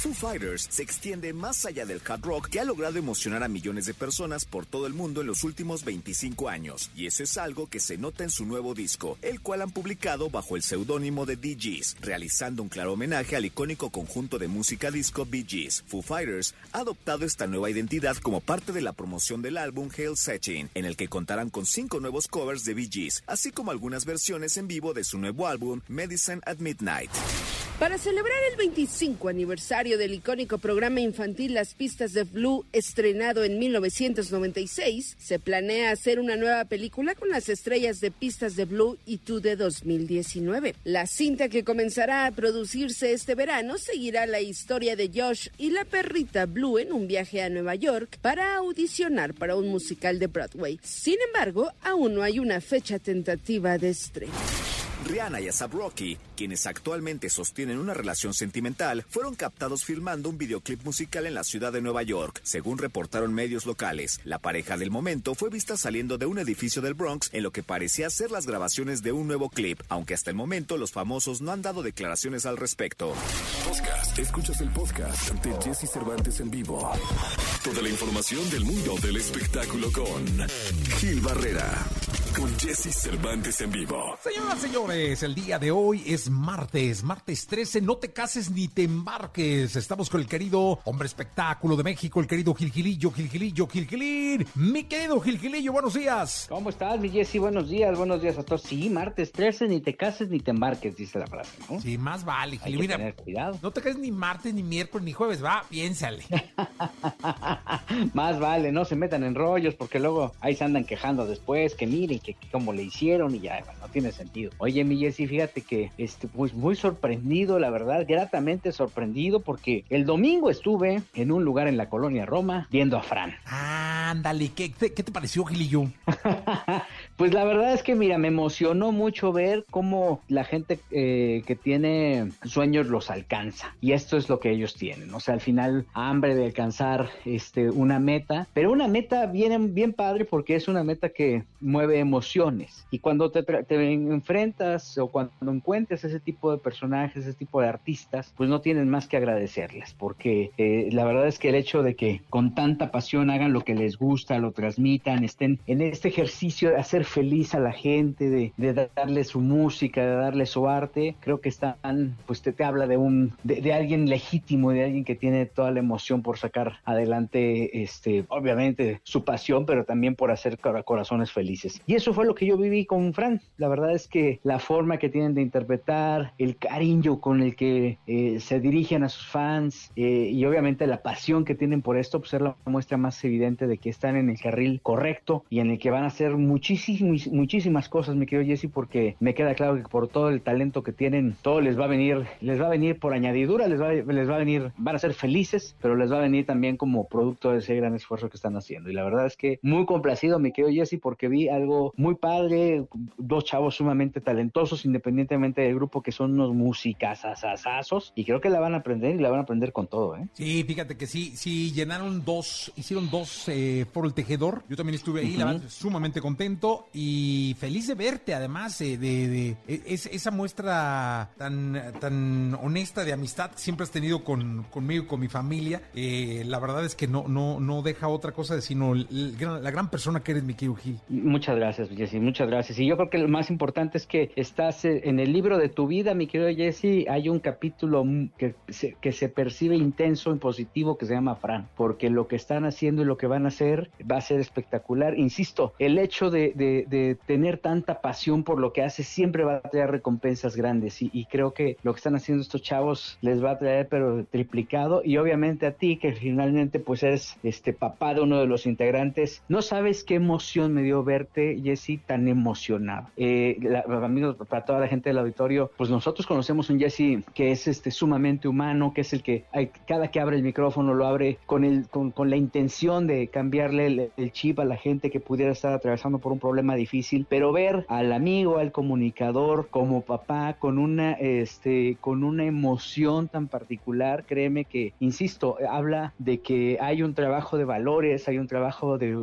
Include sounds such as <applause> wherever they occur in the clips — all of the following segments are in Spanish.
Foo Fighters se extiende más allá del hard rock que ha logrado emocionar a millones de personas por todo el mundo en los últimos 25 años, y eso es algo que se nota en su nuevo disco, el cual han publicado bajo el seudónimo de DJs, realizando un claro homenaje al icónico conjunto de música disco Bee Gees. Foo Fighters ha adoptado esta nueva identidad como parte de la promoción del álbum Hail Setting, en el que contarán con cinco nuevos covers de Bee así como algunas versiones en vivo de su nuevo álbum Medicine at Midnight. Para celebrar el 25 aniversario del icónico programa infantil Las Pistas de Blue, estrenado en 1996, se planea hacer una nueva película con las estrellas de Pistas de Blue y Tú de 2019. La cinta que comenzará a producirse este verano seguirá la historia de Josh y la perrita Blue en un viaje a Nueva York para audicionar para un musical de Broadway. Sin embargo, aún no hay una fecha tentativa de estreno. Rihanna y Asap Rocky, quienes actualmente sostienen una relación sentimental, fueron captados filmando un videoclip musical en la ciudad de Nueva York, según reportaron medios locales. La pareja del momento fue vista saliendo de un edificio del Bronx en lo que parecía ser las grabaciones de un nuevo clip, aunque hasta el momento los famosos no han dado declaraciones al respecto. Podcast. Escuchas el podcast de Jesse Cervantes en vivo. Toda la información del mundo del espectáculo con Gil Barrera, con Jesse Cervantes en vivo. Señoras, señores, el día de hoy es martes, martes 13, no te cases ni te embarques. Estamos con el querido hombre espectáculo de México, el querido Gilgilillo, Gilgilillo, Gilgilín. Mi querido Gilgilillo, buenos días. ¿Cómo estás, mi Jessy? Buenos días, buenos días a todos. Sí, martes 13, ni te cases ni te embarques, dice la frase, ¿no? Sí, más vale, Hay Gil. que Mira, tener cuidado. no te cases ni martes, ni miércoles, ni jueves, va, piénsale. <laughs> Más vale, no se metan en rollos porque luego ahí se andan quejando después, que miren, que, cómo le hicieron y ya, no tiene sentido. Oye, mi Jessy, fíjate que este, pues muy sorprendido, la verdad, gratamente sorprendido porque el domingo estuve en un lugar en la colonia Roma viendo a Fran. Ándale, ¿qué, te- qué te pareció, Gilillo? <laughs> Pues la verdad es que, mira, me emocionó mucho ver cómo la gente eh, que tiene sueños los alcanza. Y esto es lo que ellos tienen. O sea, al final, hambre de alcanzar este, una meta. Pero una meta bien, bien padre porque es una meta que mueve emociones. Y cuando te, te enfrentas o cuando encuentres ese tipo de personajes, ese tipo de artistas, pues no tienes más que agradecerles. Porque eh, la verdad es que el hecho de que con tanta pasión hagan lo que les gusta, lo transmitan, estén en este ejercicio de hacer feliz a la gente, de, darle su música, de darle su arte, creo que están, pues te, habla de un, de, de alguien legítimo, de alguien que tiene toda la emoción por sacar adelante, este, obviamente su pasión, pero también por hacer cora- corazones felices. Y eso fue lo que yo viví con Fran. La verdad es que la forma que tienen de interpretar, el cariño con el que eh, se dirigen a sus fans eh, y obviamente la pasión que tienen por esto, pues es la muestra más evidente de que están en el carril correcto y en el que van a hacer muchísimas, muchísimas cosas, mi querido Jesse, porque me queda claro que por todo el talento que tienen, todo les va a venir, les va a venir por añadidura, les va, les va a venir, van a ser felices, pero les va a venir también como producto de ese gran esfuerzo que están haciendo. Y la verdad es que muy complacido, mi querido Jesse, porque vi algo muy padre, dos chavos sumamente talentosos, independientemente del grupo, que son unos músicas asazazos, y creo que la van a aprender y la van a aprender con todo, ¿eh? Sí, fíjate que sí, sí, llenaron dos, hicieron dos eh, por el tejedor. Yo también estuve ahí, la verdad, sumamente contento y feliz de verte, además, eh, de, de- es- esa muestra tan, tan honesta de amistad que siempre has tenido con, conmigo con mi familia. Eh, la verdad es que no, no, no deja otra cosa sino el gran- la gran persona que eres, mi querido Gil. Muchas gracias, Jesse, muchas gracias. Y yo creo que lo más importante es que estás eh, en el libro de tu vida, mi querido Jesse. Hay un capítulo que se, que se percibe intenso y positivo que se llama Fran, porque lo que están haciendo y lo que van a hacer va a ser espectacular. Insisto, el hecho de, de- de tener tanta pasión por lo que hace siempre va a traer recompensas grandes. Y, y creo que lo que están haciendo estos chavos les va a traer, pero triplicado. Y obviamente a ti, que finalmente pues eres este papá de uno de los integrantes, no sabes qué emoción me dio verte, Jesse, tan emocionado. Eh, la- amigos, para toda la gente del auditorio, pues nosotros conocemos un Jesse que es este sumamente humano, que es el que hay- cada que abre el micrófono lo abre con el con, con la intención de cambiarle el, el chip a la gente que pudiera estar atravesando por un problema problema difícil, pero ver al amigo, al comunicador como papá con una, este, con una emoción tan particular, créeme que, insisto, habla de que hay un trabajo de valores, hay un trabajo de,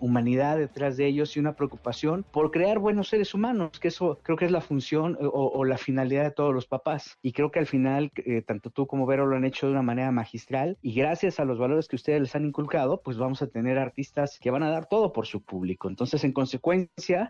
humanidad detrás de ellos y una preocupación por crear buenos seres humanos, que eso creo que es la función eh, o, la finalidad de todos los papás. Y creo que al final, eh, tanto tú como Vero lo han hecho de una manera magistral y gracias a los valores que ustedes les han inculcado, pues vamos a tener artistas que van a dar todo por su público. Entonces, en consecuencia,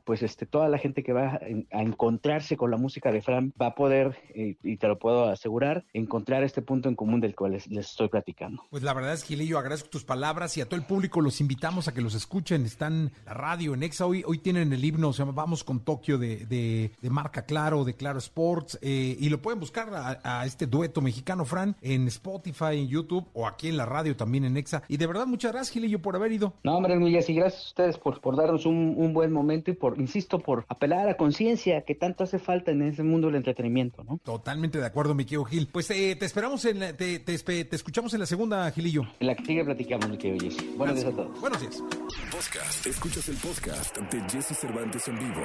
pues este, toda la gente que va a, encontrarse con la música de Fran va a poder, eh, y te lo puedo asegurar, encontrar este punto en común del cual les, estoy platicando. Pues la verdad es, Gilillo, agradezco tus palabras y a todo el público los invitamos a que los escuchen. Están la radio en Exa, hoy, hoy tienen el himno, se llama Vamos con Tokio de, de, Marca Claro, de Claro Sports, eh, y lo pueden buscar a, este dueto mexicano, Fran, en Spotify, en YouTube o aquí en la radio también en Exa. Y de verdad, muchas gracias, Gilillo, por haber ido. No, hombre, Miguel, y gracias a ustedes por, por darnos un, un buen momento y por, insisto, por apelar a la conciencia que tanto hace falta en ese mundo del entretenimiento, ¿no? Totalmente de acuerdo, mi querido Gil. Pues eh, te esperamos, en te, te, escuchamos en la segunda, Gilillo. En la que sigue platicamos, mi querido Jesse. Buenos días a todos. Buenos días. Podcast. Escuchas el podcast de Jesse Cervantes en vivo.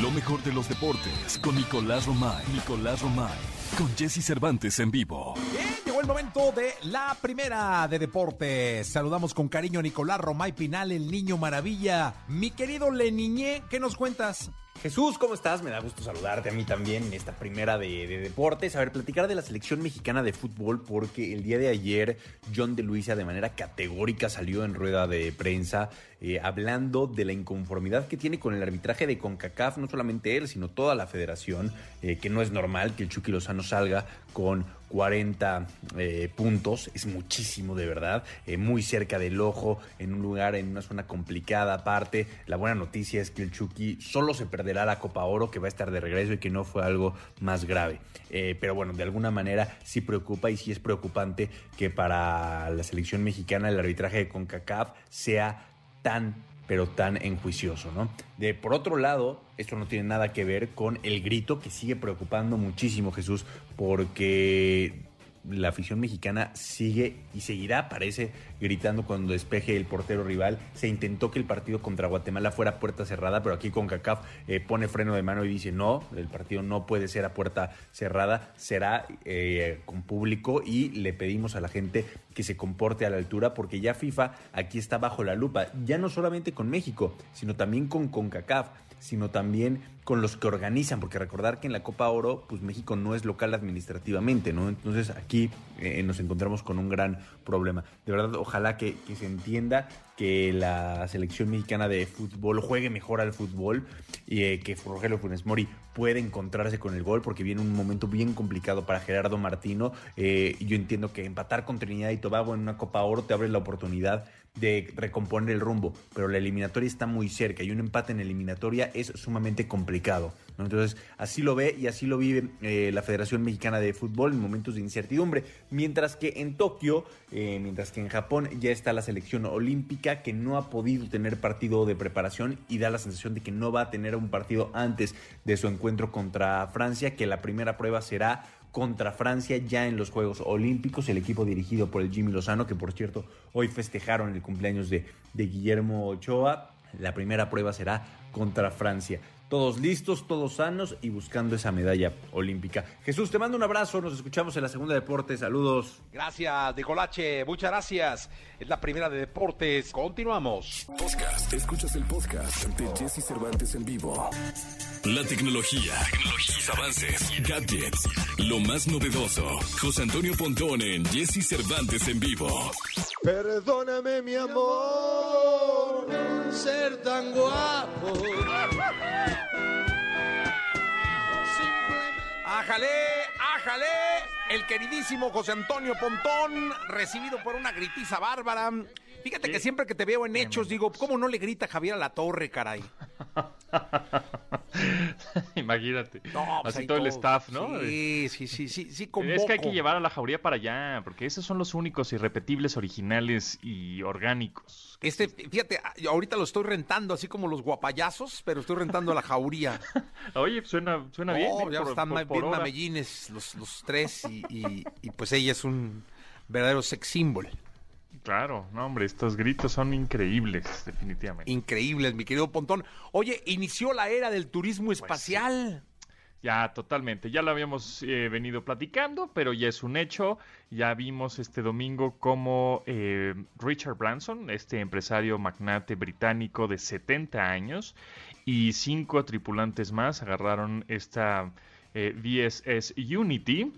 Lo mejor de los deportes con Nicolás Romay. Nicolás Romay. Con Jesse Cervantes en vivo. Bien, llegó el momento de la primera de deportes. Saludamos con cariño a Nicolás Romay Pinal, el niño maravilla. Mi querido Leniñé, ¿qué nos cuentas? Jesús, ¿cómo estás? Me da gusto saludarte a mí también en esta primera de, deportes. A ver, platicar de la selección mexicana de fútbol porque el día de ayer John de Luisa de manera categórica salió en rueda de prensa eh, hablando de la inconformidad que tiene con el arbitraje de CONCACAF, no solamente él, sino toda la federación, eh, que no es normal que el Chucky Lozano salga con 40 eh, puntos, es muchísimo de verdad, muy cerca del ojo, en un lugar, en una zona complicada aparte. La buena noticia es que el Chucky solo se perderá la Copa Oro, que va a estar de regreso y que no fue algo más grave. pero bueno, de alguna manera sí preocupa y sí es preocupante que para la selección mexicana el arbitraje de CONCACAF sea tan pero tan enjuicioso, ¿no? De por otro lado, esto no tiene nada que ver con el grito que sigue preocupando muchísimo Jesús, porque la afición mexicana sigue y seguirá, parece, gritando cuando despeje el portero rival. Se intentó que el partido contra Guatemala fuera puerta cerrada, pero aquí con CACAF eh, pone freno de mano y dice no, el partido no puede ser a puerta cerrada, será eh, con público y le pedimos a la gente que se comporte a la altura porque ya FIFA aquí está bajo la lupa, ya no solamente con México, sino también con CONCACAF sino también con los que organizan, porque recordar que en la Copa Oro, pues México no es local administrativamente, ¿no? Entonces aquí eh, nos encontramos con un gran problema. De verdad, ojalá que, se entienda que la selección mexicana de fútbol juegue mejor al fútbol y eh, que Rogelio Funes Mori puede encontrarse con el gol, porque viene un momento bien complicado para Gerardo Martino. Eh, yo entiendo que empatar con Trinidad y Tobago en una Copa Oro te abre la oportunidad de recomponer el rumbo, pero la eliminatoria está muy cerca y un empate en eliminatoria es sumamente complicado. Entonces, así lo ve y así lo vive eh, la Federación Mexicana de Fútbol en momentos de incertidumbre. Mientras que en Tokio, eh, mientras que en Japón ya está la selección olímpica que no ha podido tener partido de preparación y da la sensación de que no va a tener un partido antes de su encuentro contra Francia, que la primera prueba será contra Francia ya en los Juegos Olímpicos, el equipo dirigido por el Jimmy Lozano, que por cierto hoy festejaron el cumpleaños de, de Guillermo Ochoa. La primera prueba será contra Francia. Todos listos, todos sanos y buscando esa medalla olímpica. Jesús, te mando un abrazo, nos escuchamos en la segunda de deportes, saludos. Gracias, Nicolache, muchas gracias. Es la primera de deportes, continuamos. Podcast, escuchas el podcast de Jesse Cervantes en vivo. La tecnología, tecnologías, avances, gadgets, lo más novedoso. José Antonio Pontón en Jesse Cervantes en vivo. Perdóname, mi amor, ser tan guapo. Ájale, ájale, el queridísimo José Antonio Pontón, recibido por una gritiza bárbara. Fíjate que siempre que te veo en hechos, digo, ¿cómo no le grita Javier a la torre, caray? <laughs> Imagínate. Pues Así todo, el staff, ¿no? Sí, sí, sí, sí, sí <laughs> Es que hay que llevar a la jauría para allá, porque esos son los únicos irrepetibles, originales y orgánicos. Este, fíjate, ahorita lo estoy rentando, así como los guapayazos, pero estoy rentando la jauría. <laughs> Oye, suena, suena bien. ¿eh? ya están bien mamellines los, los tres y, y, pues ella es un verdadero sex symbol. Claro, no, hombre, estos gritos son increíbles, definitivamente. Increíbles, mi querido Pontón. Oye, inició la era del turismo Pues espacial. Ya, totalmente. Ya lo habíamos eh, venido platicando, pero ya es un hecho. Ya vimos este domingo cómo eh, Richard Branson, este empresario magnate británico de 70 años, y cinco tripulantes más agarraron esta eh, VSS Unity,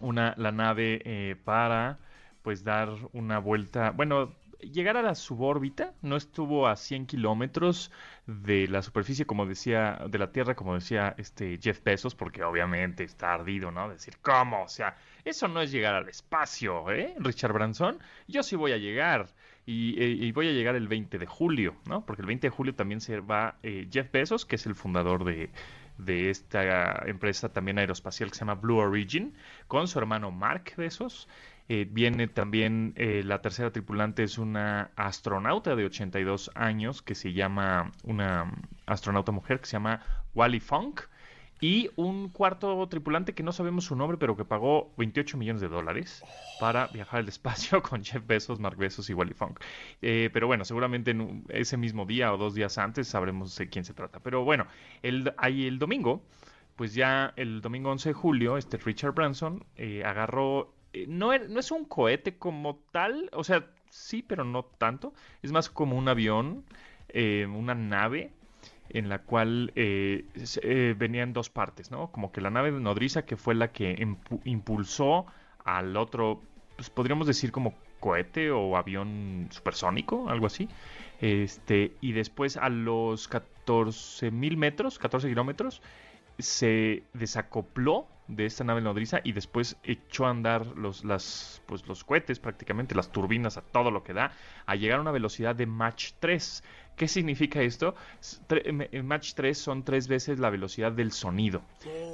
una, la nave para pues dar una vuelta, bueno, llegar a la subórbita, no estuvo a 100 kilómetros de la superficie, como decía, de la Tierra, como decía este Jeff Bezos, porque obviamente está ardido, ¿no? Decir, ¿cómo? O sea, eso no es llegar al espacio, ¿eh? Richard Branson, yo sí voy a llegar. Y, eh, y voy a llegar el 20 de julio, ¿no? Porque el 20 de julio también se va eh, Jeff Bezos, que es el fundador de, de esta empresa también aeroespacial que se llama Blue Origin, con su hermano Mark Bezos. Eh, viene también eh, la tercera tripulante, es una astronauta de 82 años que se llama, una astronauta mujer que se llama Wally Funk. Y un cuarto tripulante que no sabemos su nombre, pero que pagó 28 millones de dólares para viajar al espacio <laughs> con Jeff Bezos, Mark Bezos y Wally Funk. Eh, pero bueno, seguramente en ese mismo día o dos días antes sabremos de quién se trata. Pero bueno, el, ahí el domingo, pues ya el domingo 11 de julio, este Richard Branson eh, agarró, no, er- no es un cohete como tal, o sea, sí, pero no tanto, es más como un avión, eh, una nave en la cual eh, eh, venían dos partes, ¿no? Como que la nave nodriza que fue la que impu- impulsó al otro, pues podríamos decir como cohete o avión supersónico, algo así. Este, y después a los 14 mil metros, 14 kilómetros, se desacopló de esta nave nodriza y después echó a andar los, las, pues, los cohetes, prácticamente las turbinas a todo lo que da, a llegar a una velocidad de Mach 3. ¿Qué significa esto? En Mach 3 son tres veces la velocidad del sonido.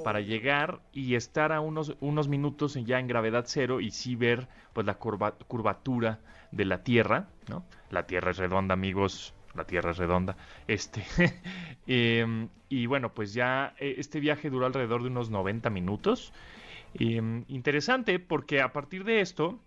Para llegar y estar a unos, unos minutos ya en gravedad cero y sí ver pues, la curva- curvatura de la Tierra, ¿no? La Tierra es redonda, amigos, la Tierra es redonda. Este, <laughs> em, y bueno, pues ya eh, este viaje duró alrededor de unos 90 minutos. Em, interesante porque a partir de esto,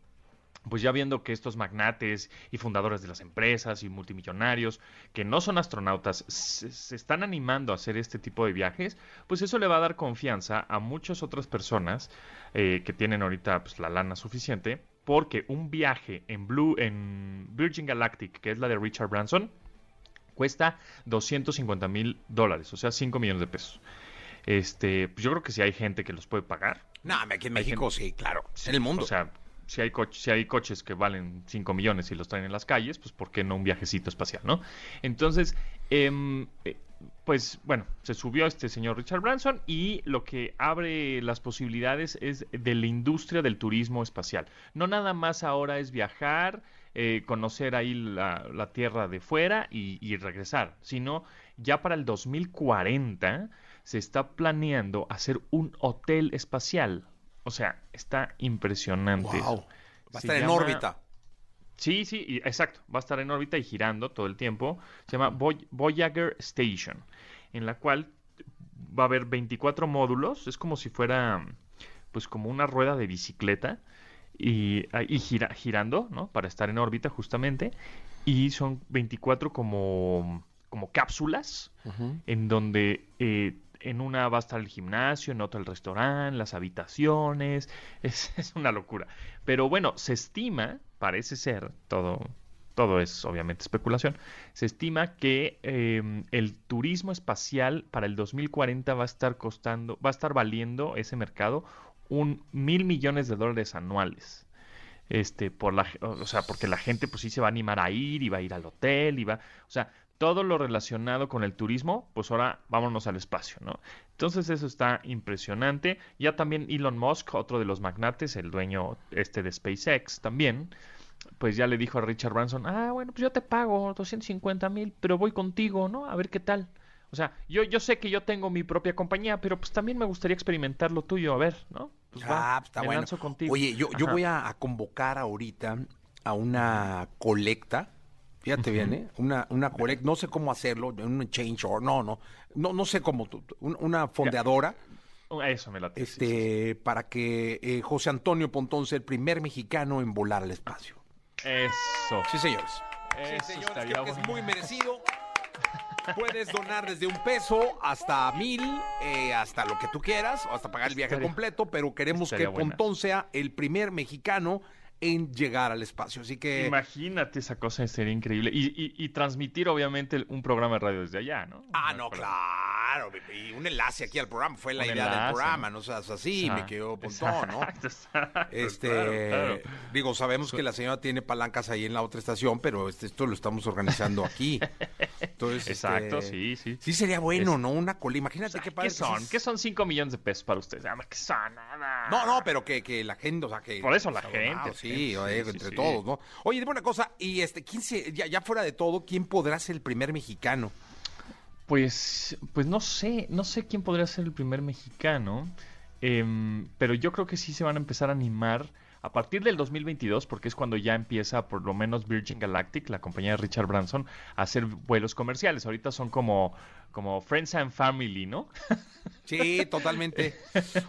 pues ya viendo que estos magnates y fundadores de las empresas y multimillonarios que no son astronautas se, se están animando a hacer este tipo de viajes, pues eso le va a dar confianza a muchas otras personas eh, que tienen ahorita pues, la lana suficiente, porque un viaje en Blue, en Virgin Galactic, que es la de Richard Branson, cuesta 250 mil dólares, o sea, 5 millones de pesos. Este, pues yo creo que si hay gente que los puede pagar, No, aquí en México gente- sí, claro. Sí, en el mundo. O sea, si hay, coche- si hay coches que valen 5 millones y los traen en las calles, pues ¿por qué no un viajecito espacial, no? Entonces, em, eh, pues bueno, se subió este señor Richard Branson y lo que abre las posibilidades es de la industria del turismo espacial. No nada más ahora es viajar, eh, conocer ahí la, la Tierra de fuera y, y regresar, sino ya para el 2040 se está planeando hacer un hotel espacial. O sea, está impresionante. Wow. Va a Se estar en llama- órbita. Sí, sí, exacto. Va a estar en órbita y girando todo el tiempo. Se llama Voy- Voyager Station, en la cual va a haber 24 módulos. Es como si fuera, pues, como una rueda de bicicleta y, ah, y gira- girando, ¿no? Para estar en órbita justamente. Y son 24 como, como cápsulas en donde eh, en una va a estar el gimnasio, en otra el restaurante, las habitaciones, <laughs> es, es una locura. Pero bueno, se estima, parece ser, todo, todo es obviamente especulación, se estima que eh, el turismo espacial para el 2040 va a estar costando, va a estar valiendo ese mercado un mil millones de dólares anuales. Este por la o sea porque la gente pues sí se va a animar a ir y va a ir al hotel y va o sea todo lo relacionado con el turismo pues ahora vámonos al espacio no entonces eso está impresionante. Ya también Elon Musk otro de los magnates el dueño este de SpaceX también pues ya le dijo a Richard Branson ah bueno pues yo te pago 250 mil pero voy contigo no a ver qué tal o sea, yo, yo sé que yo tengo mi propia compañía, pero pues también me gustaría experimentar lo tuyo, a ver, ¿no? Pues va, ah, está me bueno. lanzo contigo. Oye, yo, yo Ajá. voy a, a convocar ahorita a una colecta. Fíjate bien, ¿eh? Una, una colecta, no sé cómo hacerlo, un change or no, no, no, no sé cómo, tú- tú- un- una fondeadora, Oh, Eso me late. este, sí, sí. para que eh, José Antonio Pontón sea el primer mexicano en volar al espacio. Eso. Sí, señores. Eso sí, señores, estaría creo que es muy merecido. Puedes donar desde un peso hasta mil, eh, hasta lo que tú quieras, o hasta pagar el viaje completo, pero queremos que buena. Pontón sea el primer mexicano en llegar al espacio. Así que Imagínate esa cosa, sería increíble. Y, y- y transmitir, obviamente, un programa de radio desde allá, ¿no? Ah, no, claro. Y un enlace aquí al programa. Fue la Un idea del programa, ¿no? no seas así, me quedó pontón, ¿no? <laughs> exacto, Este, claro, claro. digo, sabemos que la señora tiene palancas ahí en la otra estación, pero este, esto lo estamos organizando aquí. Entonces, Exacto, este, sí, sí. Sí sería bueno, Es- ¿no? Una cola. Imagínate qué padre. ¿Qué son? ¿Qué son 5 millones de pesos para ustedes? Ah, ¿Qué son? Nada. No, no, pero que, que la gente, o sea, que... Por eso la o sea, gente, la sí, oye, entre sí, todos. ¿no? Oye, dime una cosa, y este, ¿quién se, ya, ya fuera de todo, quién podrá ser el primer mexicano? Pues, pues no sé, no sé quién podría ser el primer mexicano, em, pero yo creo que sí se van a empezar a animar a partir del 2022, porque es cuando ya empieza por lo menos Virgin Galactic, la compañía de Richard Branson, a hacer vuelos comerciales. Ahorita son como, como Friends and Family, ¿no? <laughs> Sí, totalmente.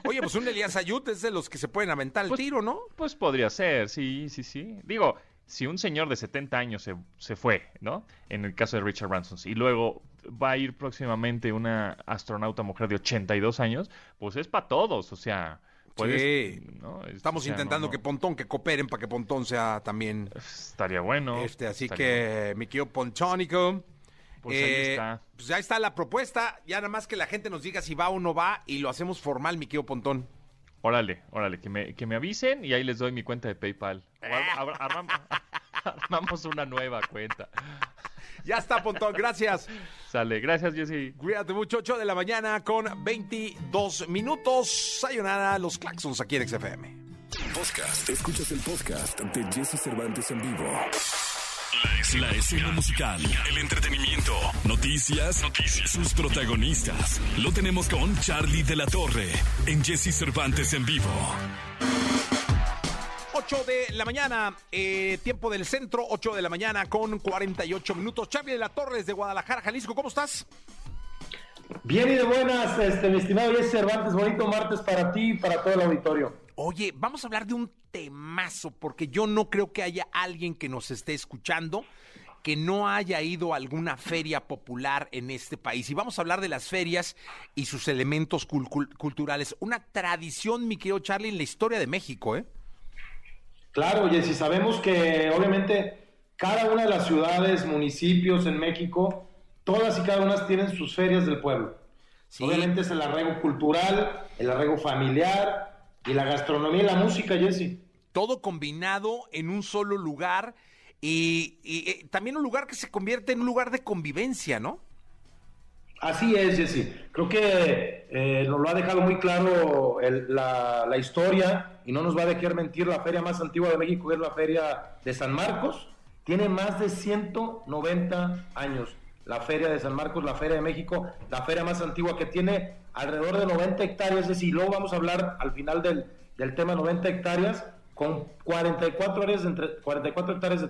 Oye, pues un Elías Ayut es de los que se pueden aventar el Pues- tiro, ¿no? Pues podría ser, sí, sí, sí. Digo, si un señor de 70 años se, se fue, ¿no? En el caso de Richard Branson, y luego va a ir próximamente una astronauta mujer de 82 años, pues es para todos, o sea, puedes, Sí. ¿no? Es- Estamos o sea, no- intentando no- que Pontón, que cooperen para que Pontón sea también... Estaría bueno. este, así estaría que, mi querido Pontónico... Pues ahí eh, está. Pues ya está la propuesta, ya nada más que la gente nos diga si va o no va y lo hacemos formal, mi querido Pontón. Órale, órale, que me, que me avisen y ahí les doy mi cuenta de PayPal. O ar- ar- armam- armamos una nueva cuenta. Ya está, Pontón, gracias. Sale, gracias, Jessy. Cuídate mucho, 8 de la mañana con 22 minutos. Sayonara, los claxons aquí en XFM. Podcast. Escuchas el podcast de Jesse Cervantes en vivo. La escena, la escena musical, el entretenimiento, noticias, noticias, sus protagonistas. Lo tenemos con Charlie de la Torre en Jesse Cervantes en vivo. 8 de la mañana, eh, tiempo del centro, 8 de la mañana con 48 minutos. Charlie de la Torre desde Guadalajara, Jalisco, ¿cómo estás? Bien y de buenas, este, mi estimado Jesse Cervantes, bonito martes para ti y para todo el auditorio. Oye, vamos a hablar de un temazo, porque yo no creo que haya alguien que nos esté escuchando que no haya ido a alguna feria popular en este país. Y vamos a hablar de las ferias y sus elementos cul- cul- culturales. Una tradición, mi querido Charlie, en la historia de México, ¿eh? Claro, Jesse, sabemos que obviamente cada una de las ciudades, municipios en México, todas y cada una tienen sus ferias del pueblo. Sí. Obviamente es el arraigo cultural, el arraigo familiar y la gastronomía y la música, Jesse. todo combinado en un solo lugar y, y, eh, también un lugar que se convierte en un lugar de convivencia, ¿no? Así es, Jesse. Creo que eh, nos lo ha dejado muy claro la, historia y no nos va a dejar mentir. La feria más antigua de México es la feria de San Marcos. Tiene más de 190 años. La feria de San Marcos, la feria de México, la feria más antigua que tiene alrededor de 90 hectáreas. Es decir, luego vamos a hablar al final del, del tema 90 hectáreas con 44, áreas de entre- 44 hectáreas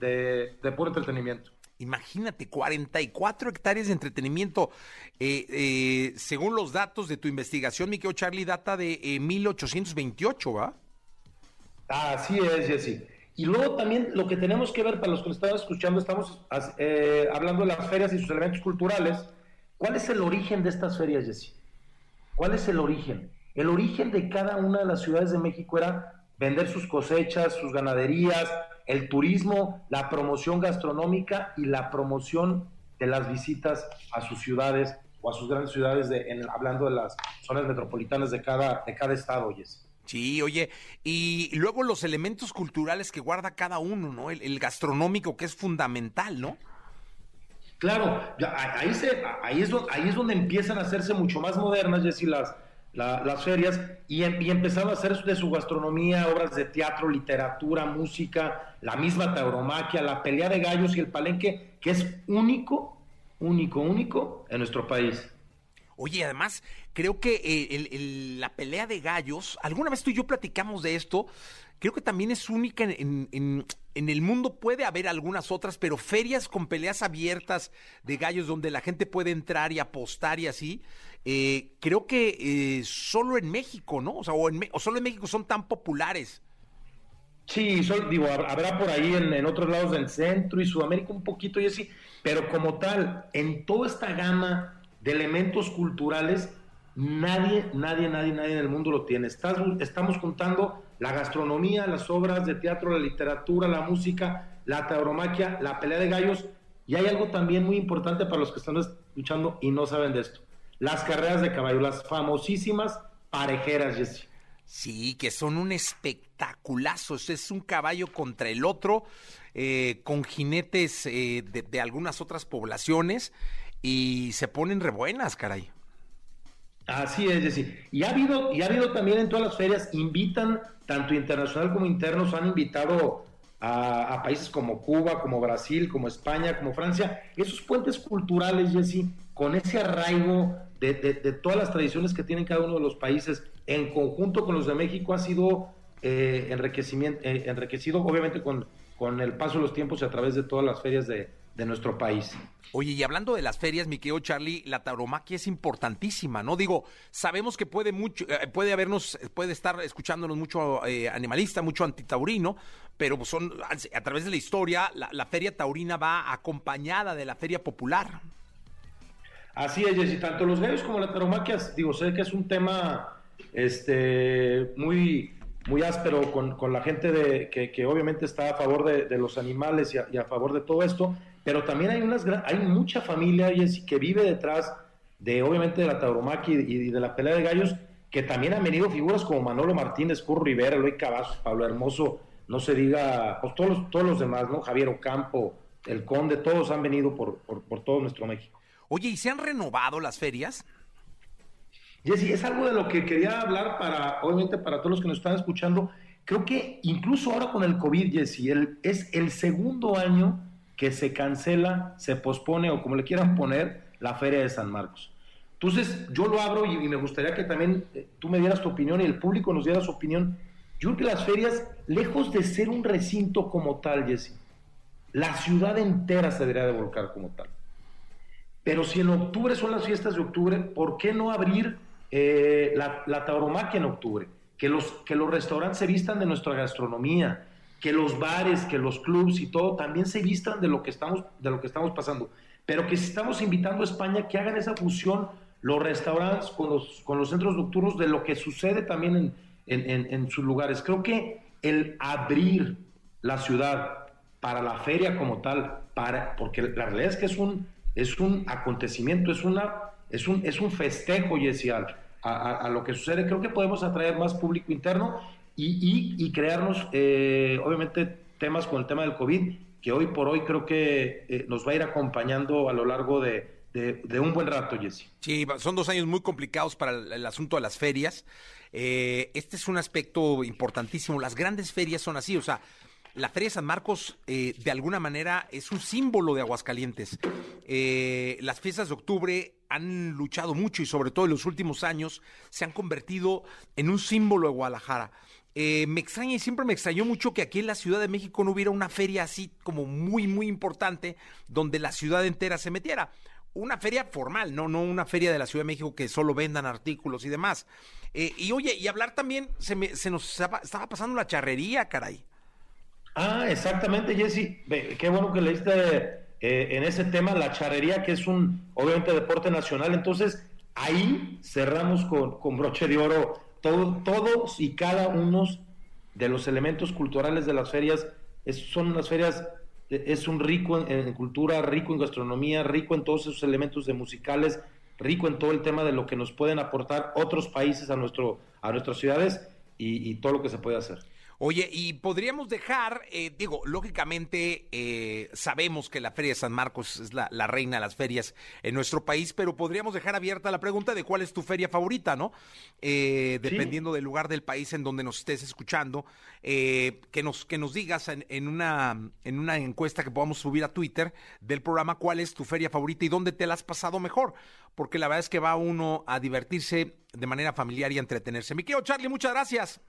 de- de puro entretenimiento. Imagínate, 44 hectáreas de entretenimiento. Eh, eh, según los datos de tu investigación, mi querido Charlie, data de eh, 1828, ¿va? Así es, Jesse. Y luego también lo que tenemos que ver, para los que nos están escuchando, estamos eh, hablando de las ferias y sus elementos culturales. ¿Cuál es el origen de estas ferias, Jesse? ¿Cuál es el origen? El origen de cada una de las ciudades de México era vender sus cosechas, sus ganaderías, el turismo, la promoción gastronómica y la promoción de las visitas a sus ciudades o a sus grandes ciudades, de, en- hablando de las zonas metropolitanas de cada, de cada estado, Jesse. Sí, oye, y luego los elementos culturales que guarda cada uno, ¿no? El, el gastronómico que es fundamental, ¿no? Claro, ahí, se, ahí, es donde, ahí es donde empiezan a hacerse mucho más modernas, Jessy, las, la- las ferias, y, em- y empezaron a hacer de su gastronomía obras de teatro, literatura, música, la misma tauromaquia, la pelea de gallos y el palenque, que es único, único, único en nuestro país. Oye, además, creo que eh, la pelea de gallos, alguna vez tú y yo platicamos de esto, creo que también es única en, en- el mundo. Puede haber algunas otras, pero ferias con peleas abiertas de gallos donde la gente puede entrar y apostar y así, eh, creo que eh, solo en México, ¿no? O sea, o, o solo en México son tan populares. Sí, sol- digo, hab- habrá por ahí en, otros lados del centro y Sudamérica un poquito y así, pero como tal, en toda esta gama de elementos culturales, nadie, nadie, nadie, nadie en el mundo lo tiene. Estamos juntando la gastronomía, las obras de teatro, la literatura, la música, la tauromaquia, la pelea de gallos, y hay algo también muy importante para los que están escuchando y no saben de esto. Las carreras de caballo, las famosísimas parejeras, Jessy. Sí, que son un espectaculazo. Este Es un caballo contra el otro, eh, con jinetes eh, de, de algunas otras poblaciones y se ponen rebuenas, caray. Así es, Jessy. Y ha habido, y ha habido también en todas las ferias, invitan, tanto internacional como internos, han invitado a, países como Cuba, como Brasil, como España, como Francia, esos puentes culturales, Jessy, con ese arraigo de, de- de todas las tradiciones que tienen cada uno de los países, en conjunto con los de México, ha sido eh, enriquecimiento, eh, enriquecido, obviamente, con, con el paso de los tiempos y a través de todas las ferias de, de nuestro país. Oye, y hablando de las ferias, mi querido Charlie, la tauromaquia es importantísima, ¿no? Digo, sabemos que puede mucho, eh, puede habernos, puede estar escuchándonos mucho eh, animalista, mucho antitaurino, pero son a través de la historia, la, la feria taurina va acompañada de la feria popular. Así es, Jessy, tanto los gallos como la tauromaquia, digo, sé que es un tema este, muy, muy áspero con, con la gente de, que, que obviamente está a favor de, de los animales y a, y a favor de todo esto, pero también hay, unas, hay mucha familia, Jessy, que vive detrás de, obviamente, de la tauromaquia y, de la pelea de gallos, que también han venido figuras como Manolo Martínez, Curro Rivera, Eloy Cavazos, Pablo Hermoso, no se diga, pues todos los, todos los demás, ¿no? Javier Ocampo, El Conde, todos han venido por, por, por todo nuestro México. Oye, ¿y se han renovado las ferias? Jessy, es algo de lo que quería hablar para, obviamente, para todos los que nos están escuchando. Creo que incluso ahora con el COVID, Jessy, el, es el segundo año que se cancela, se pospone o como le quieran poner, la Feria de San Marcos. Entonces, yo lo abro y, y me gustaría que también eh, tú me dieras tu opinión y el público nos diera su opinión. Yo creo que las ferias, lejos de ser un recinto como tal, Jessy, la ciudad entera se debería de volcar como tal. Pero si en octubre son las fiestas de octubre, ¿por qué no abrir eh, la, la tauromaquia en octubre? Que los, que los restaurantes se vistan de nuestra gastronomía, que los bares, que los clubs y todo también se vistan de lo que estamos, de lo que estamos pasando. Pero que si estamos invitando a España que hagan esa fusión los restaurantes con los, con los centros nocturnos de lo que sucede también en, en, en- sus lugares. Creo que el abrir la ciudad para la feria como tal, para, porque la realidad es que es un, es un acontecimiento, es, una, es, un, es un festejo, Jessy, al- a, a- a lo que sucede. Creo que podemos atraer más público interno y, y- y crearnos, eh, obviamente, temas con el tema del COVID, que hoy por hoy creo que eh, nos va a ir acompañando a lo largo de, de- un buen rato, Jessy. Sí, son dos años muy complicados para el, el asunto de las ferias. Eh, este es un aspecto importantísimo. Las grandes ferias son así, o sea, la Feria de San Marcos eh, de alguna manera es un símbolo de Aguascalientes. Eh, las fiestas de octubre han luchado mucho y sobre todo en los últimos años se han convertido en un símbolo de Guadalajara. Eh, me extraña y siempre me extrañó mucho que aquí en la Ciudad de México no hubiera una feria así como muy, muy importante donde la ciudad entera se metiera una feria formal, no, no una feria de la Ciudad de México que solo vendan artículos y demás. Eh, y oye, y hablar también, se, me- nos estaba, pasando la charrería, caray. Ah, exactamente, Jesse. Qué bueno que leíste eh, en ese tema la charrería, que es un, obviamente, deporte nacional. Entonces, ahí cerramos con, con broche de oro todo- todos y cada uno de los elementos culturales de las ferias. Son unas ferias, eh, es un rico en, cultura, rico en gastronomía, rico en todos esos elementos de musicales, rico en todo el tema de lo que nos pueden aportar otros países a, nuestro, a nuestras ciudades y todo lo que se puede hacer. Oye, y podríamos dejar, eh, digo, lógicamente eh, sabemos que la Feria de San Marcos es la, la reina de las ferias en nuestro país, pero podríamos dejar abierta la pregunta de cuál es tu feria favorita, ¿no? Eh, Sí. dependiendo del lugar del país en donde nos estés escuchando, eh, que nos que nos digas en, en una en una encuesta que podamos subir a Twitter del programa cuál es tu feria favorita y dónde te la has pasado mejor, porque la verdad es que va uno a divertirse de manera familiar y a entretenerse. Mi querido Charlie, muchas gracias.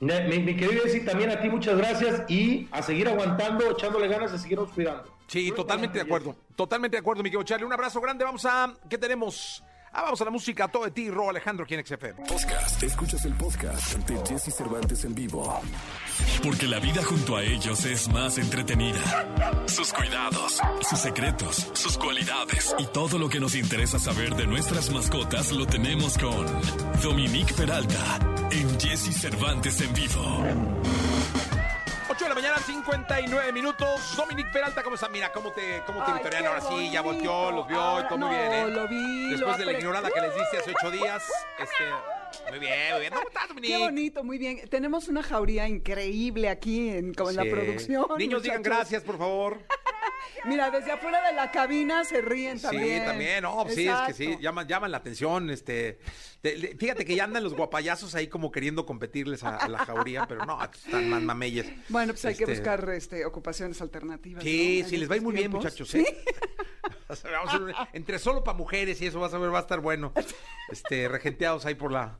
Ne- Mi, mi querido Jessy, también a ti muchas gracias y a seguir aguantando, echándole ganas de seguirnos cuidando. Sí, totalmente de acuerdo. Totalmente de acuerdo, mi querido Charlie. Un abrazo grande. Vamos a. ¿Qué tenemos? Ah, vamos a la música, todo de ti, Ro Alejandro, aquí en XFM. Podcast. Escuchas el podcast de Jesse Cervantes en vivo. Porque la vida junto a ellos es más entretenida. Sus cuidados, sus secretos, sus cualidades y todo lo que nos interesa saber de nuestras mascotas lo tenemos con Dominique Peralta en Jesse Cervantes en vivo. 8 de la mañana, 59 minutos. Dominique Peralta, ¿cómo está? Mira, ¿cómo te, cómo te Ay, victorian ahora sí? Ya volteó, los vio, Ahora todo muy bien, ¿eh? lo vi, Después lo de la ignorada que les diste hace ocho días, este... Muy bien, muy bien. ¿Cómo estás, Dominique? Qué bonito, muy bien. Tenemos una jauría increíble aquí en, como en Sí. la producción. Niños, digan gracias, por favor. <laughs> Mira, desde afuera de la cabina se ríen también. Sí, también, no, pues sí, es que sí, llaman, llaman la atención, este, te- fíjate que ya andan los guapayazos ahí como queriendo competirles a, a la jauría, pero no, están más mameyes. Bueno, pues hay que Este, buscar este, ocupaciones alternativas. Sí, ¿no? sí, les va a ir muy bien, muchachos, ¿eh? <laughs> Vamos a hacer un- entre solo para mujeres y eso vas a ver, va a estar bueno. <laughs> Este, regenteados ahí por la...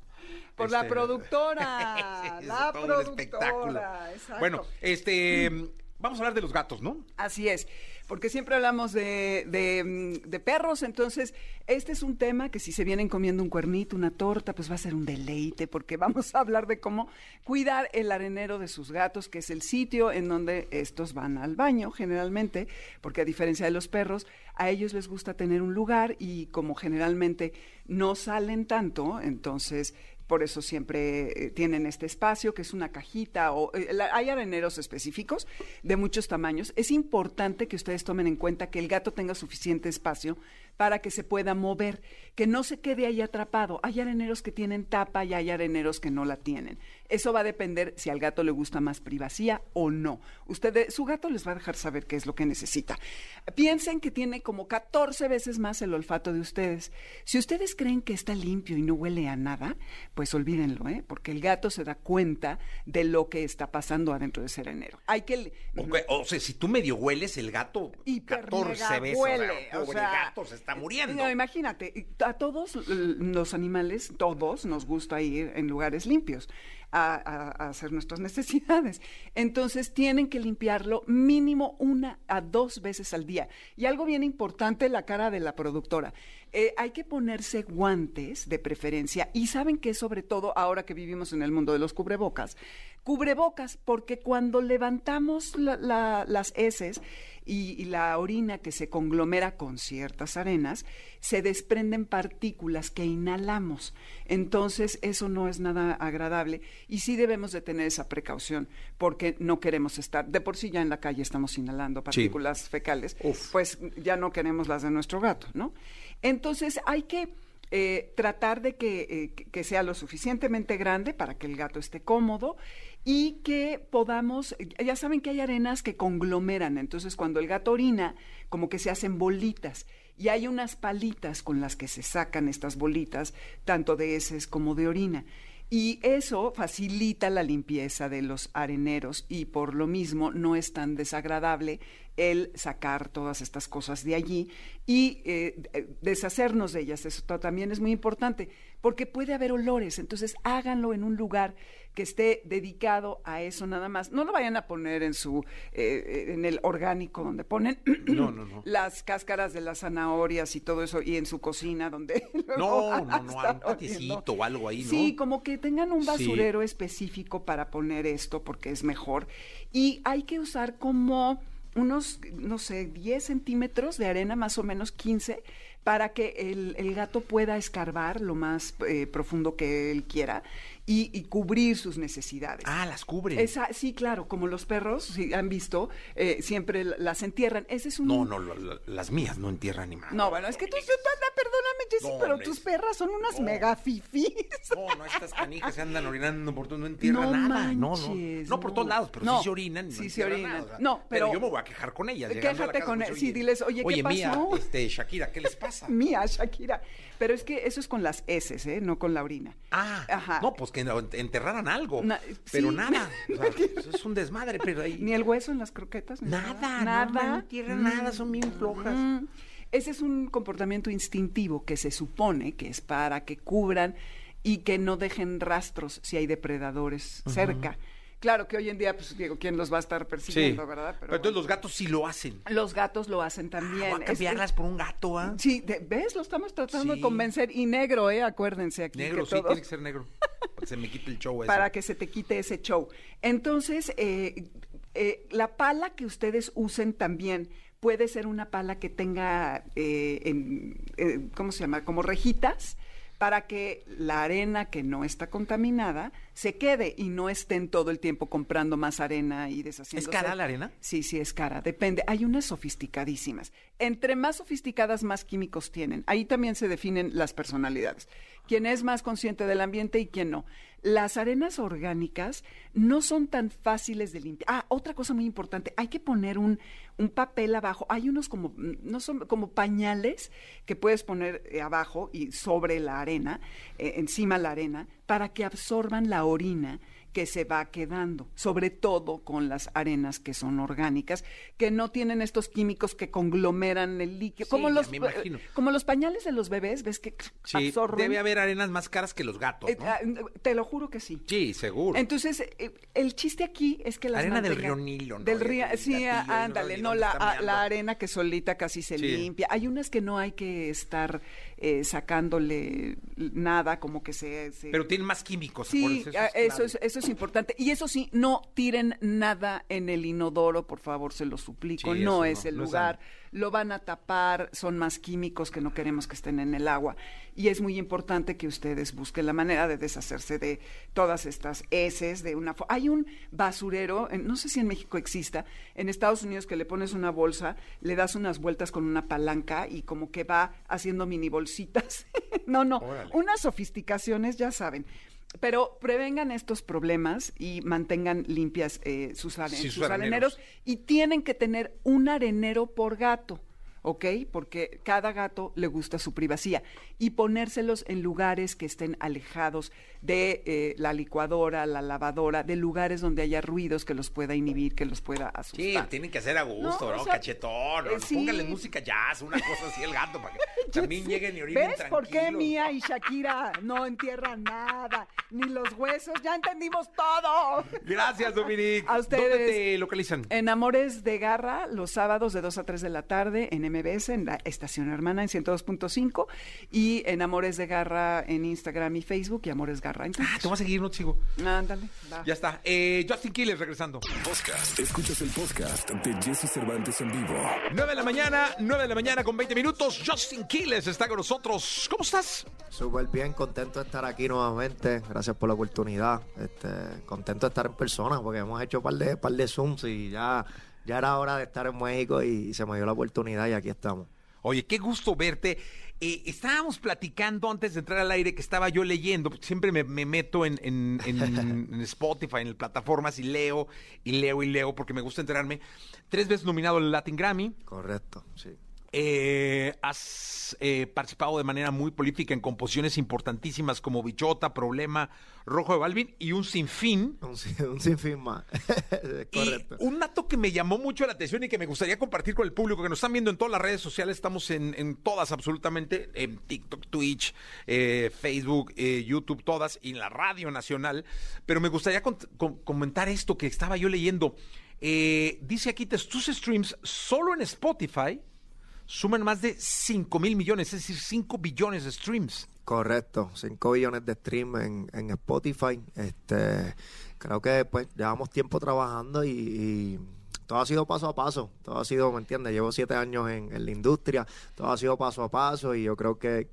Por la este, productora, <laughs> es la todo un productora. espectáculo. exacto. Bueno, este, vamos a hablar de los gatos, ¿no? Así es, porque siempre hablamos de, de, de perros, entonces este es un tema que si se vienen comiendo un cuernito, una torta, pues va a ser un deleite, porque <laughs> vamos a hablar de cómo cuidar el arenero de sus gatos, que es el sitio en donde estos van al baño generalmente, porque a diferencia de los perros, a ellos les gusta tener un lugar y como generalmente no salen tanto, entonces por eso siempre eh, tienen este espacio, que es una cajita, o eh, la- hay areneros específicos de muchos tamaños. Es importante que ustedes tomen en cuenta que el gato tenga suficiente espacio para que se pueda mover, que no se quede ahí atrapado. Hay areneros que tienen tapa y hay areneros que no la tienen. Eso va a depender si al gato le gusta más privacidad o no. Ustedes, su gato les va a dejar saber qué es lo que necesita. Piensen que tiene como 14 veces más el olfato de ustedes. Si ustedes creen que está limpio y no huele a nada, pues olvídenlo, ¿eh? porque el gato se da cuenta de lo que está pasando adentro de ese arenero. Hay que... O sea, si tú medio hueles, el gato Hiper 14 mega veces, huele, o sea, pobre sea, gato se está muriendo. No, imagínate, a todos los animales, todos nos gusta ir en lugares limpios a, hacer nuestras <laughs> necesidades. Entonces tienen que limpiarlo mínimo una a dos veces al día. Y algo bien importante, la cara de la productora. Eh, hay que ponerse guantes de preferencia y saben que sobre todo ahora que vivimos en el mundo de los cubrebocas, cubrebocas porque cuando levantamos la- la- las heces y, y la orina que se conglomera con ciertas arenas, se desprenden partículas que inhalamos. Entonces, eso no es nada agradable y sí debemos de tener esa precaución porque no queremos estar, de por sí ya en la calle estamos inhalando partículas fecales, pues ya no queremos las de nuestro gato, ¿no? Entonces, hay que eh, tratar de que, eh, que sea lo suficientemente grande para que el gato esté cómodo y que podamos, ya saben que hay arenas que conglomeran, entonces cuando el gato orina, como que se hacen bolitas. Y hay unas palitas con las que se sacan estas bolitas, tanto de heces como de orina. Y eso facilita la limpieza de los areneros y por lo mismo no es tan desagradable el sacar todas estas cosas de allí y eh, deshacernos de ellas. Eso ta- también es muy importante porque puede haber olores. Entonces háganlo en un lugar que esté dedicado a eso nada más. No lo vayan a poner en su eh, en el orgánico donde ponen No, no, no. <clears throat> las cáscaras de las zanahorias y todo eso y en su cocina donde <laughs> No, no, no, un patiecito oliendo. o algo ahí, ¿no? Sí, como que tengan un Sí. basurero específico para poner esto porque es mejor. Y hay que usar como unos, no sé, 10 centímetros de arena, más o menos 15, para que el, el gato pueda escarbar lo más eh, profundo que él quiera y, y cubrir sus necesidades. Ah, las cubren. Esa, sí, claro, como los perros, si han visto, eh, siempre las entierran. Ese es un... No, no, lo- lo- las mías no entierran ni más. No, bueno, es que tú, tú- tú- perdóname, Jessy, No, pero tus perras son unas mega fifís. No, no, estas canijas se andan orinando por todo, no entierran No nada. no, no. manches, No por todos no. lados, pero No, sí se orinan. sí no se orinan. nada. No, pero- yo me voy a quejar con ellas. Quéjate con pues, él. Sí, diles, oye, ¿qué Oye, mía, pasó? este, Shakira, ¿qué les pasa? Mía, Shakira. Pero es que eso es con las heces, ¿eh? No con la orina. Ah, Ajá. no, pues que enterraran algo. Na- pero sí. nada. <laughs> O sea, es un desmadre, pero ahí. Ni el hueso en las croquetas. ni Nada, nada. no, no entierran nada, son bien flojas. Mm. Ese es un comportamiento instintivo que se supone que es para que cubran y que no dejen rastros si hay depredadores cerca. Claro que hoy en día, pues digo, ¿quién los va a estar persiguiendo, verdad? Pero, entonces los gatos sí lo hacen. Los gatos lo hacen también. Voy a cambiarlas por un gato, ¿ah? Sí, de- ¿ves? Lo estamos tratando Sí. de convencer. Y negro, ¿eh? Acuérdense aquí. Negro, que sí, todos- tiene que ser negro. Se me quite el show para que se te quite ese show. Entonces, eh, eh, la pala que ustedes usen también puede ser una pala que tenga, eh, en, eh, ¿cómo se llama? Como rejitas para que la arena que no está contaminada se quede y no estén todo el tiempo comprando más arena y deshaciendo. ¿Es cara la arena? Sí, sí, es cara. Depende. Hay unas sofisticadísimas. Entre más sofisticadas, más químicos tienen. Ahí también se definen las personalidades. Quién es más consciente del ambiente y quién no. Las arenas orgánicas no son tan fáciles de limpiar. Ah, otra cosa muy importante, hay que poner un, un papel abajo. Hay unos como, mm, no son como pañales que puedes poner eh, abajo y sobre la arena, eh, encima la arena, para que absorban la orina que se va quedando, sobre todo con las arenas que son orgánicas, que no tienen estos químicos que conglomeran el líquido, Sí, como los me imagino. como los pañales de los bebés, ves que Sí, absorben. debe haber arenas más caras que los gatos, Eh, ¿no? ah, te lo juro que sí. Sí, seguro. Entonces, eh, el chiste aquí es que las Arena del río Nilo, ¿no? Del río, sí, gatillo, ah, ándale, no, la, ah, la arena que solita casi se Sí. limpia. Hay unas que no hay que estar eh, sacándole nada, como que se... se- Pero tienen más químicos. Sí, ah, eso, es, eso es importante. Y eso sí, no tiren nada en el inodoro, por favor, se lo suplico. Sí, no es no, el no es lugar. Lo van a tapar, son más químicos que no queremos que estén en el agua. Y es muy importante que ustedes busquen la manera de deshacerse de todas estas heces de una... Hay un basurero, en- no sé si en México exista, en Estados Unidos que le pones una bolsa, le das unas vueltas con una palanca y como que va haciendo mini bolsitas. <laughs> no, no, unas sofisticaciones, ya saben. Pero prevengan estos problemas y mantengan limpias eh, sus, Sí, sus areneros y tienen que tener un arenero por gato, ¿ok? Porque cada gato le gusta su privacidad y ponérselos en lugares que estén alejados de eh, la licuadora, la lavadora, de lugares donde haya ruidos que los pueda inhibir, que los pueda Sí, asustar. tienen que hacer a gusto, No, ¿no? o sea, Cachetón, eh, sí. póngale música jazz, una cosa así al gato para que <laughs> también Sí. lleguen y orinen ¿Ves por qué tranquilos. Mía y Shakira no entierran nada? Ni los huesos, ya entendimos todo. Gracias, Dominic. A ustedes. ¿Dónde te localizan? En Amores de Garra, los sábados de 2 a 3 de la tarde en MBS, en la estación hermana en 102.5 y en Amores de Garra en Instagram y Facebook y Amores Garra en Twitter. Ah, te voy a seguir, no te sigo. Ándale, va. Ya está. Eh, Justin Quiles regresando. Podcast. Escuchas el podcast de Jesse Cervantes en vivo. 9 de la mañana, 9 de la mañana con 20 minutos. Justin Quiles está con nosotros. ¿Cómo estás? Súper bien, contento de estar aquí nuevamente. Gracias por la oportunidad. Este, contento de estar en persona porque hemos hecho un par de, par de Zooms y ya, ya era hora de estar en México y, se me dio la oportunidad y aquí estamos. Oye, qué gusto verte. Eh, estábamos platicando antes de entrar al aire que estaba yo leyendo, porque siempre me, me meto en, en- en- <laughs> en Spotify, en las plataformas y leo y leo y leo porque me gusta enterarme. Tres veces nominado al Latin Grammy. Correcto, sí. Eh, has eh, participado de manera muy prolífica en composiciones importantísimas como Bichota, Problema, Rojo de Balvin y un sinfín. Un, sin- <laughs> un sinfín más. <laughs> Correcto. Y un dato que me llamó mucho la atención y que me gustaría compartir con el público que nos están viendo en todas las redes sociales, estamos en, en todas absolutamente, en TikTok, Twitch, eh, Facebook, YouTube, todas, y en la Radio Nacional. Pero me gustaría comentar esto que estaba yo leyendo. Dice aquí, tus streams solo en Spotify suman más de 5 mil millones, es decir, 5 billones de streams. Correcto, 5 billones de stream en, en Spotify. Este, creo que pues llevamos tiempo trabajando y todo ha sido paso a paso. Todo ha sido, ¿me entiendes? Llevo siete años en, la industria, todo ha sido paso a paso y yo creo que,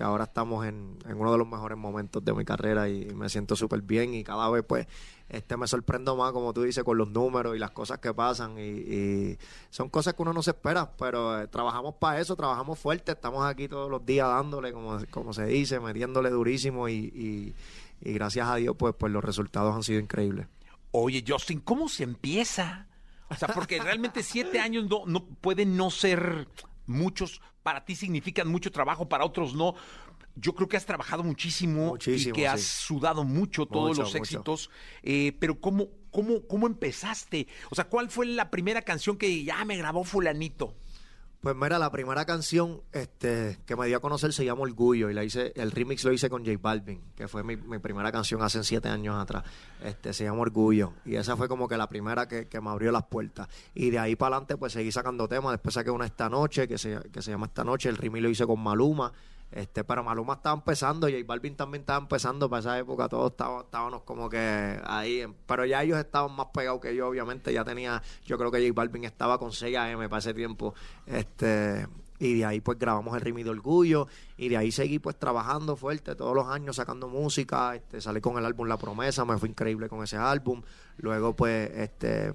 ahora estamos en, uno de los mejores momentos de mi carrera y, me siento súper bien y cada vez pues este me sorprendo más, como tú dices, con los números y las cosas que pasan y, son cosas que uno no se espera, pero eh, trabajamos para eso, trabajamos fuerte, estamos aquí todos los días dándole, como, como se dice, metiéndole durísimo y, y- y gracias a Dios pues, pues los resultados han sido increíbles. Oye, Justin, ¿cómo se empieza? O sea, porque realmente siete años no, no pueden no ser muchos. Para ti significan mucho trabajo, para otros no. Yo creo que has trabajado muchísimo, Muchísimo, y que has sí. sudado mucho todos Mucho, los éxitos. Eh, pero ¿cómo, cómo, ¿cómo empezaste? O sea, ¿cuál fue la primera canción que ya me grabó fulanito? Pues mira, la primera canción este, que me dio a conocer se llama Orgullo y la hice, el remix lo hice con J Balvin, que fue mi, mi primera canción hace siete años atrás. Este, se llama Orgullo y esa fue como que la primera que, que me abrió las puertas. Y de ahí para adelante pues seguí sacando temas. Después saqué una esta noche que se, que se llama Esta Noche. El remix lo hice con Maluma. Este, pero Maluma estaba empezando, J Balvin también estaba empezando para esa época, todos estábamos, como que ahí, pero ya ellos estaban más pegados que yo, obviamente, ya tenía, yo creo que J Balvin estaba con 6 AM para ese tiempo, este, y de ahí pues grabamos el Rimi de Orgullo, y de ahí seguí pues trabajando fuerte todos los años, sacando música, este, salí con el álbum La Promesa, me fue increíble con ese álbum, luego pues este,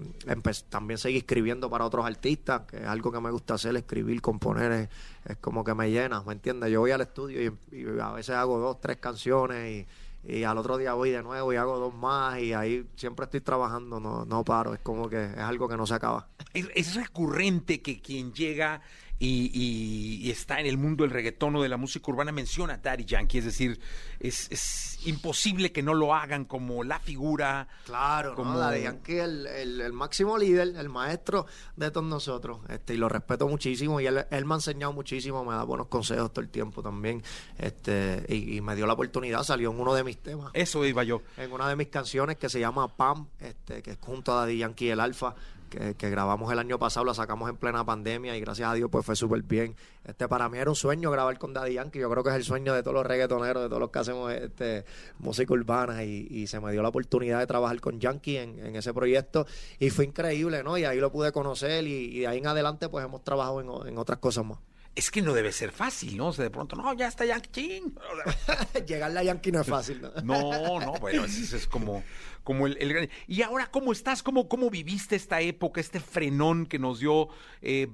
también seguí escribiendo para otros artistas, que es algo que me gusta hacer, escribir, componer, es, como que me llena, ¿me entiendes? Yo voy al estudio y, y a veces hago dos, tres canciones y, y al otro día voy de nuevo y hago dos más y ahí siempre estoy trabajando, no, no paro, es como que es algo que no se acaba. Es, es recurrente que quien llega y, y- y está en el mundo del reggaetón o de la música urbana menciona a Daddy Yankee. Es decir, es, es imposible que no lo hagan como la figura. Claro, como... ¿no? Daddy Yankee el, el, el máximo líder, el maestro de todos nosotros. Este, y lo respeto muchísimo. Y él, él me ha enseñado muchísimo, me da buenos consejos todo el tiempo también. Este, y, y me dio la oportunidad, salió en uno de mis temas. Eso iba yo. En una de mis canciones que se llama Pam, este, que es junto a Daddy Yankee el Alfa. Que, que grabamos el año pasado, la sacamos en plena pandemia y gracias a Dios pues fue súper bien. Este para mí era un sueño grabar con Daddy Yankee, yo creo que es el sueño de todos los reggaetoneros, de todos los que hacemos este, música urbana y, se me dio la oportunidad de trabajar con Yankee en, en ese proyecto y fue increíble, ¿no? Y ahí lo pude conocer y, de ahí en adelante pues hemos trabajado en, en otras cosas más. Es que no debe ser fácil, ¿no? O sea, de pronto, no, ya está Yankee <laughs> Llegarle a Yankee no es fácil, ¿no? No, no, bueno, ese es como, como el, el gran- Y ahora, ¿cómo estás? ¿Cómo, ¿Cómo viviste esta época, este frenón que nos dio eh,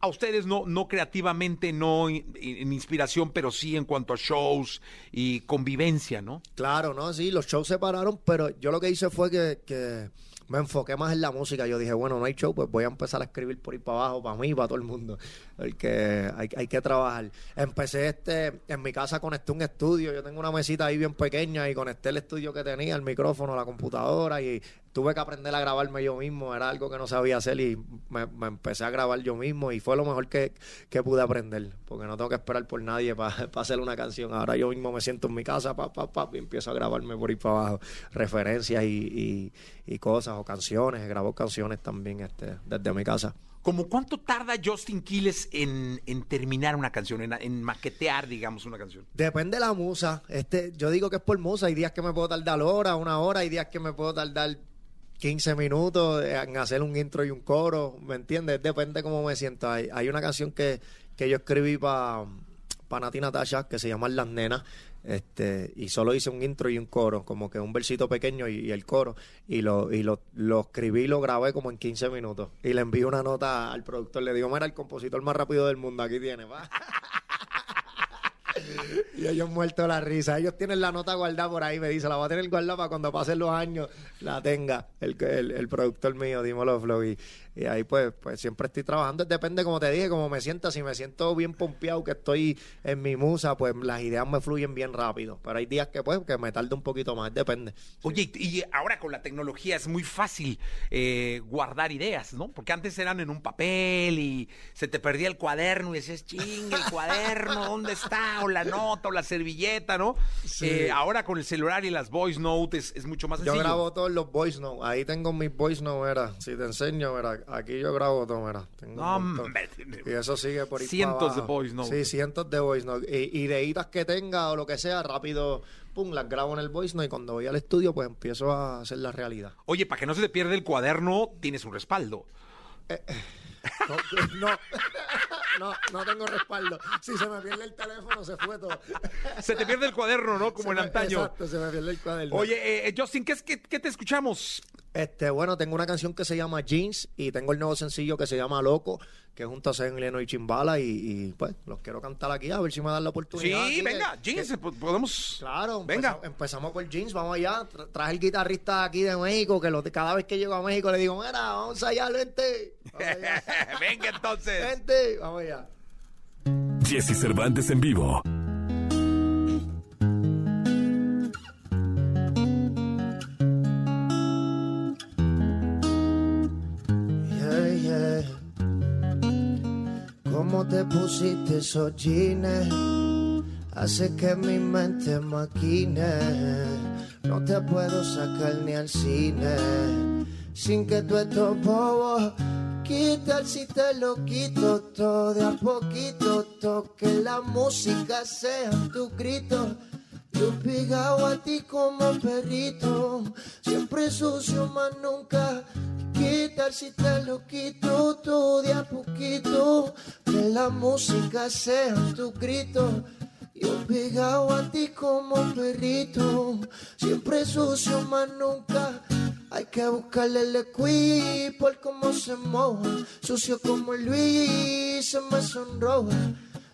a ustedes, no, no creativamente, no en inspiración, pero sí en cuanto a shows y convivencia, ¿no? Claro, no, sí, los shows se pararon, pero yo lo que hice fue que, que me enfoqué más en la música. Yo dije, bueno, no hay show, pues voy a empezar a escribir por ahí para abajo, para mí y para todo el mundo. Porque hay, hay que trabajar. Empecé este, en mi casa conecté un estudio. Yo tengo una mesita ahí bien pequeña y conecté el estudio que tenía, el micrófono, la computadora y tuve que aprender a grabarme yo mismo. Era algo que no sabía hacer y me, empecé a grabar yo mismo y fue lo mejor que, que pude aprender. Porque no tengo que esperar por nadie para <laughs> hacer una canción. Ahora yo mismo me siento en mi casa, pa, pa, pa, y empiezo a grabarme por ahí para abajo. Referencias y, y, y cosas o canciones. Grabo canciones también este, desde mi casa. ¿Cómo cuánto tarda Justin Quiles en, en terminar una canción, en, en maquetear, digamos, una canción? Depende de la musa. Este, yo digo que es por musa. Hay días que me puedo tardar hora, una hora. Hay días que me puedo tardar 15 minutos en hacer un intro y un coro. ¿Me entiendes? Depende cómo me siento. Hay, hay una canción que, que yo escribí para pa Nati Natasha que se llama Las Nenas. Este, y solo hice un intro y un coro, como que un versito pequeño y, el coro. Y lo, y lo, lo escribí y lo grabé como en 15 minutos. Y le envié una nota al productor. Le digo, mira, el compositor más rápido del mundo, aquí tiene, va. <laughs> Y ellos muertos la risa. Ellos tienen la nota guardada por ahí, me dice, la va a tener guardada para cuando pasen los años la tenga el, el, el productor mío, Dímelo Flow. Y, y ahí pues, pues siempre estoy trabajando. Depende, como te dije, como me sienta. Si me siento bien pompeado, que estoy en mi musa, pues las ideas me fluyen bien rápido. Pero hay días que pues que me tarda un poquito más, depende. Oye, y y ahora con la tecnología es muy fácil eh, guardar ideas, ¿no? Porque antes eran en un papel y se te perdía el cuaderno y decías, ching, el cuaderno, ¿dónde está? O la nota, o la servilleta, ¿no? Sí. Eh, ahora con el celular y las voice notes es, es mucho más Yo sencillo. grabo todos los voice notes. Ahí tengo mis voice notes, mira. Si te enseño, mira. Aquí yo grabo todo, mira. Tengo No, un montón. hombre. Y eso sigue por ahí Cientos de voice notes. Sí, cientos de voice notes. Y, y de idas que tenga o lo que sea, rápido, pum, las grabo en el voice note. Y cuando voy al estudio, pues empiezo a hacer la realidad. Oye, para que no se te pierda el cuaderno, tienes un respaldo. No, no, no, no tengo respaldo. Si se me pierde el teléfono, se fue todo. Se te pierde el cuaderno, ¿no? Como Se en me- antaño. Exacto, se me pierde el cuaderno. Oye, eh, eh, Justin, ¿qué, es, qué, qué te escuchamos? Este, bueno, tengo una canción que se llama Jeans y tengo el nuevo sencillo que se llama Loco, que es junto a Zen Leno y Chimbala y, y, pues los quiero cantar aquí a ver si me dan la oportunidad. Sí, aquí, venga, que- Jeans, que- podemos... Claro, Venga. empezamos, empezamos por Jeans, vamos allá. Tra- traje el guitarrista aquí de México, que lo- cada vez que llego a México le digo, mira, vamos allá, vente. Vamos allá, <laughs> venga entonces. vente, vamos allá. Jesse Cervantes en vivo. Como te pusiste esos hace que mi mente maquine. No te puedo sacar ni al cine sin que tú estos bobos. Quita si te lo quito todo de a poquito. Toque la música sea tu grito. Yo pegado a ti como perrito, siempre sucio más nunca. Quitar si te lo quito todo de a poquito. Que la música sea tu grito. Yo pegado a ti como perrito, siempre sucio más nunca. Hay que buscarle el por cómo se moja, sucio como Luis, se me sonroja.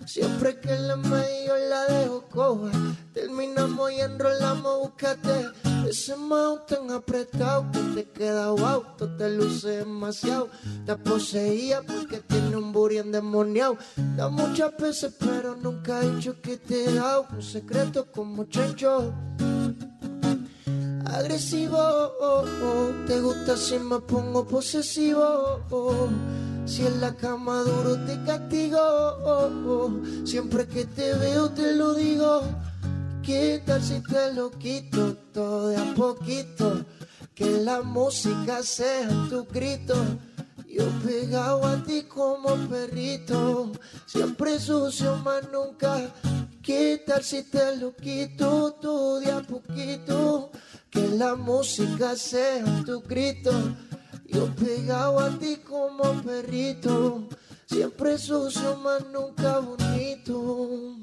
Siempre que le medio la dejo coja, terminamos y enrolamos, búscate ese mouth tan apretado que te queda wow, te luce demasiado. Te poseía porque tiene un booty endemoniado. Da muchas veces, pero nunca he dicho que te he dado un secreto como chancho. Agresivo, oh, oh. te gusta si me pongo posesivo. Oh, si en la cama duro te castigo, siempre que te veo te lo digo. ¿Qué tal si te lo quito todo de a poquito? Que la música sea tu grito. Yo pegado a ti como perrito, siempre sucio más nunca. ¿Qué tal si te lo quito todo de a poquito? Que la música sea tu grito. Yo pegado a ti como perrito, siempre sucio más nunca bonito.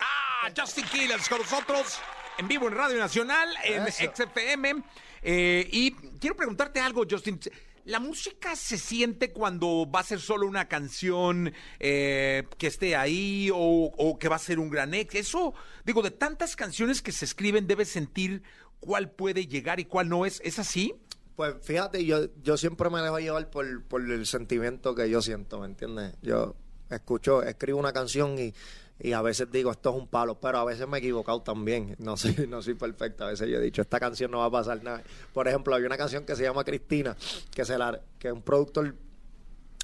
Ah, Justin Killers con nosotros en vivo en Radio Nacional, en XFM. Eh, y quiero preguntarte algo, Justin. ¿La música se siente cuando va a ser solo una canción eh, que esté ahí o, o, que va a ser un gran ex? Eso, digo, de tantas canciones que se escriben, debes sentir cuál puede llegar y cuál no es. ¿Es así? Pues fíjate, yo, yo siempre me dejo llevar por, por el sentimiento que yo siento, ¿me entiendes? Yo escucho, escribo una canción y, y a veces digo esto es un palo, pero a veces me he equivocado también. <laughs> No soy, no soy perfecto. A veces yo he dicho esta canción no va a pasar nada. Por ejemplo, hay una canción que se llama Cristina, que se la, que un productor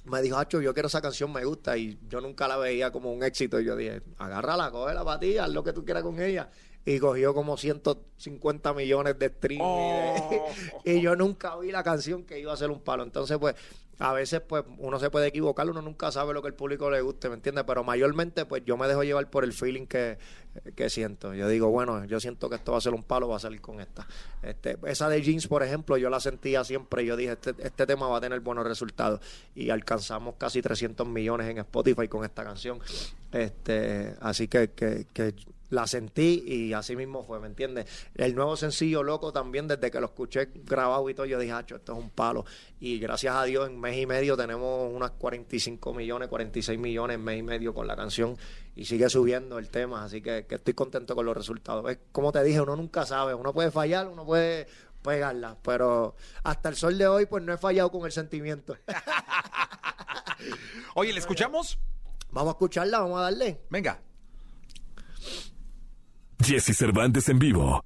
me dijo, Hacho, yo quiero esa canción, me gusta, y yo nunca la veía como un éxito. Y yo dije, agárrala, cógela para ti, haz lo que tú quieras con ella y cogió como 150 millones de streams. Oh. <laughs> Y, yo nunca vi la canción que iba a ser un palo. Entonces, pues, a veces, pues, uno se puede equivocar, uno nunca sabe lo que el público le guste, ¿me entiendes? Pero mayormente, pues, yo me dejo llevar por el feeling que, que siento. Yo digo, bueno, yo siento que esto va a ser un palo, va a salir con esta. Este, esa de Jeans, por ejemplo, yo la sentía siempre. Yo dije, este, este tema va a tener buenos resultados. Y alcanzamos casi 300 millones en Spotify con esta canción. Este, así que, que, que la sentí y así mismo fue, ¿me entiendes? El nuevo sencillo Loco también, desde que lo escuché grabado y todo, yo dije, Hacho, esto es un palo. Y gracias a Dios, en mes y medio tenemos unas 45 millones, 46 millones en mes y medio con la canción y sigue subiendo el tema, así que, que estoy contento con los resultados. Es como te dije, uno nunca sabe, uno puede fallar, uno puede pegarla, pero hasta el sol de hoy, pues no he fallado con el sentimiento. <laughs> Oye, ¿le escuchamos? Vamos a escucharla, vamos a darle. Venga. Jesse Cervantes en vivo.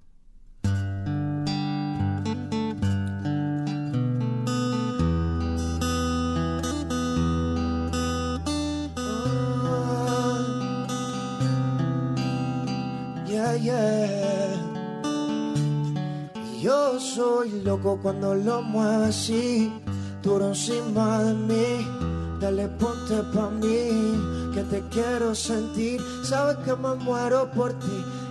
Yo soy loco cuando lo muevo así, duro encima de mí. Dale ponte pa' mí, que te quiero sentir. Sabes que me muero por ti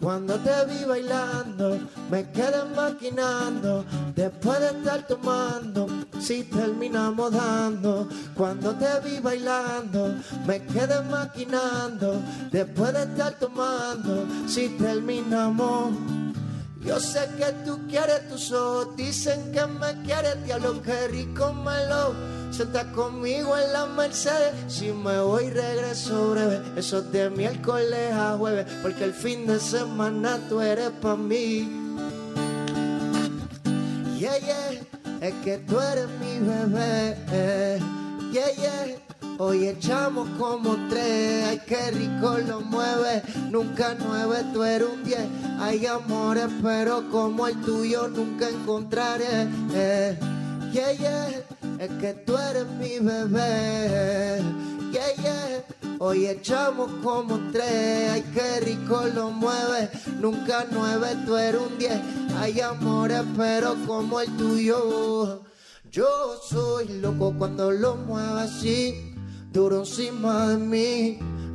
Cuando te vi bailando, me quedé maquinando. Después de estar tomando, si terminamos dando. Cuando te vi bailando, me quedé maquinando. Después de estar tomando, si terminamos. Yo sé que tú quieres tus ojos, dicen que me quieres, diablo, que rico me lo. Senta conmigo en la Mercedes, si me voy regreso breve. Eso es de miércoles a jueves, porque el fin de semana tú eres para mí. Yeah, yeah, es que tú eres mi bebé. Yeah, yeah. Hoy echamos como tres, ay qué rico lo mueve, nunca nueve, tú eres un diez. Hay amores, pero como el tuyo nunca encontraré. Eh, yeah, yeah, es que tú eres mi bebé. Yeah, yeah, hoy echamos como tres, ay qué rico lo mueve, nunca nueve, tú eres un diez. Hay amores, pero como el tuyo. Yo soy loco cuando lo muevo así, duro encima de mí.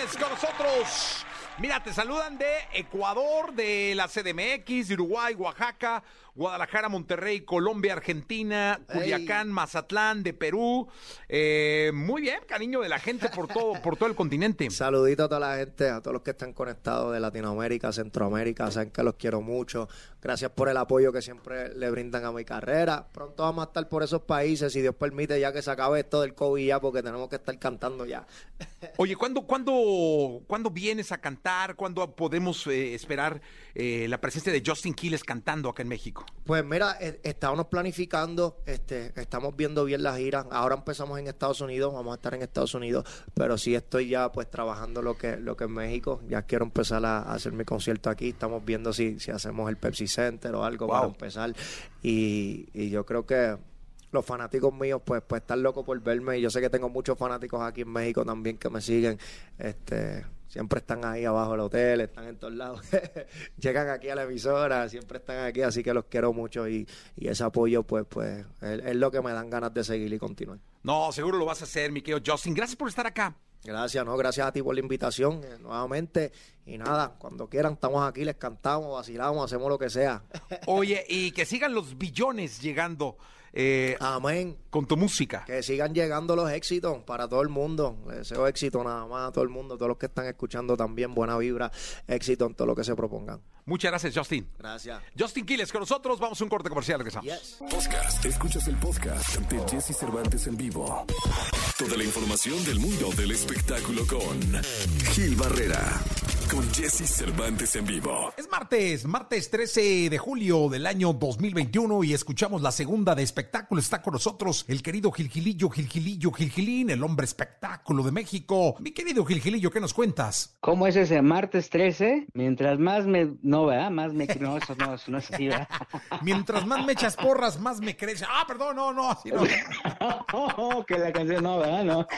Con nosotros. Mira, te saludan de Ecuador, de la CDMX, de Uruguay, Oaxaca, Guadalajara, Monterrey, Colombia, Argentina, Culiacán, Mazatlán, de Perú. Eh, muy bien, cariño de la gente por todo, por todo el continente. <laughs> Saludito a toda la gente, a todos los que están conectados de Latinoamérica, Centroamérica, saben que los quiero mucho. Gracias por el apoyo que siempre le brindan a mi carrera. Pronto vamos a estar por esos países, si Dios permite, ya que se acabe esto del COVID ya, porque tenemos que estar cantando ya. Oye, ¿cuándo, cuándo, ¿cuándo vienes a cantar? ¿Cuándo podemos eh, esperar eh, la presencia de Justin Quiles cantando acá en México? Pues mira, eh, estábamos planificando, este, estamos viendo bien las giras. Ahora empezamos en Estados Unidos, vamos a estar en Estados Unidos, pero sí estoy ya pues trabajando lo que, lo que es México. Ya quiero empezar a, a hacer mi concierto aquí. Estamos viendo si, si hacemos el Pepsi Center o algo para empezar. Y, y yo creo que los fanáticos míos pues pues están locos por verme y yo sé que tengo muchos fanáticos aquí en México también que me siguen este siempre están ahí abajo del hotel están en todos lados <laughs> llegan aquí a la emisora siempre están aquí así que los quiero mucho y, y ese apoyo pues pues es, es lo que me dan ganas de seguir y continuar No, seguro lo vas a hacer, mi querido Justin. Gracias por estar acá. Gracias, no, gracias a ti por la invitación eh, nuevamente. Y nada, cuando quieran estamos aquí, les cantamos, vacilamos, hacemos lo que sea. <laughs> Oye, y que sigan los billones llegando. eh, Amén. Con tu música. Que sigan llegando los éxitos para todo el mundo. Le deseo éxito nada más a todo el mundo, todos los que están escuchando también, buena vibra, éxito en todo lo que se propongan. Muchas gracias, Justin. Gracias. Justin Quiles con nosotros. Vamos a un corte comercial. Regresamos. Podcast. Escuchas el podcast de Jesse Cervantes en vivo. Toda la información del mundo del espectáculo con Gil Barrera. Con Jesse Cervantes en vivo. Es martes, martes 13 de julio del año 2021 y escuchamos la segunda de espectáculo. Está con nosotros el querido Gilgilillo, Gilgilillo, Gilgilín, el hombre espectáculo de México. Mi querido Gilgilillo, ¿qué nos cuentas? ¿Cómo es ese martes 13? Mientras más me... No, ¿verdad? Más me... No, eso no, eso no es así, ¿verdad? <laughs> Mientras más me echas porras, más me crece. Ah, perdón, no, no, así no. Oh, <laughs> que la canción no, ¿verdad? No. <laughs>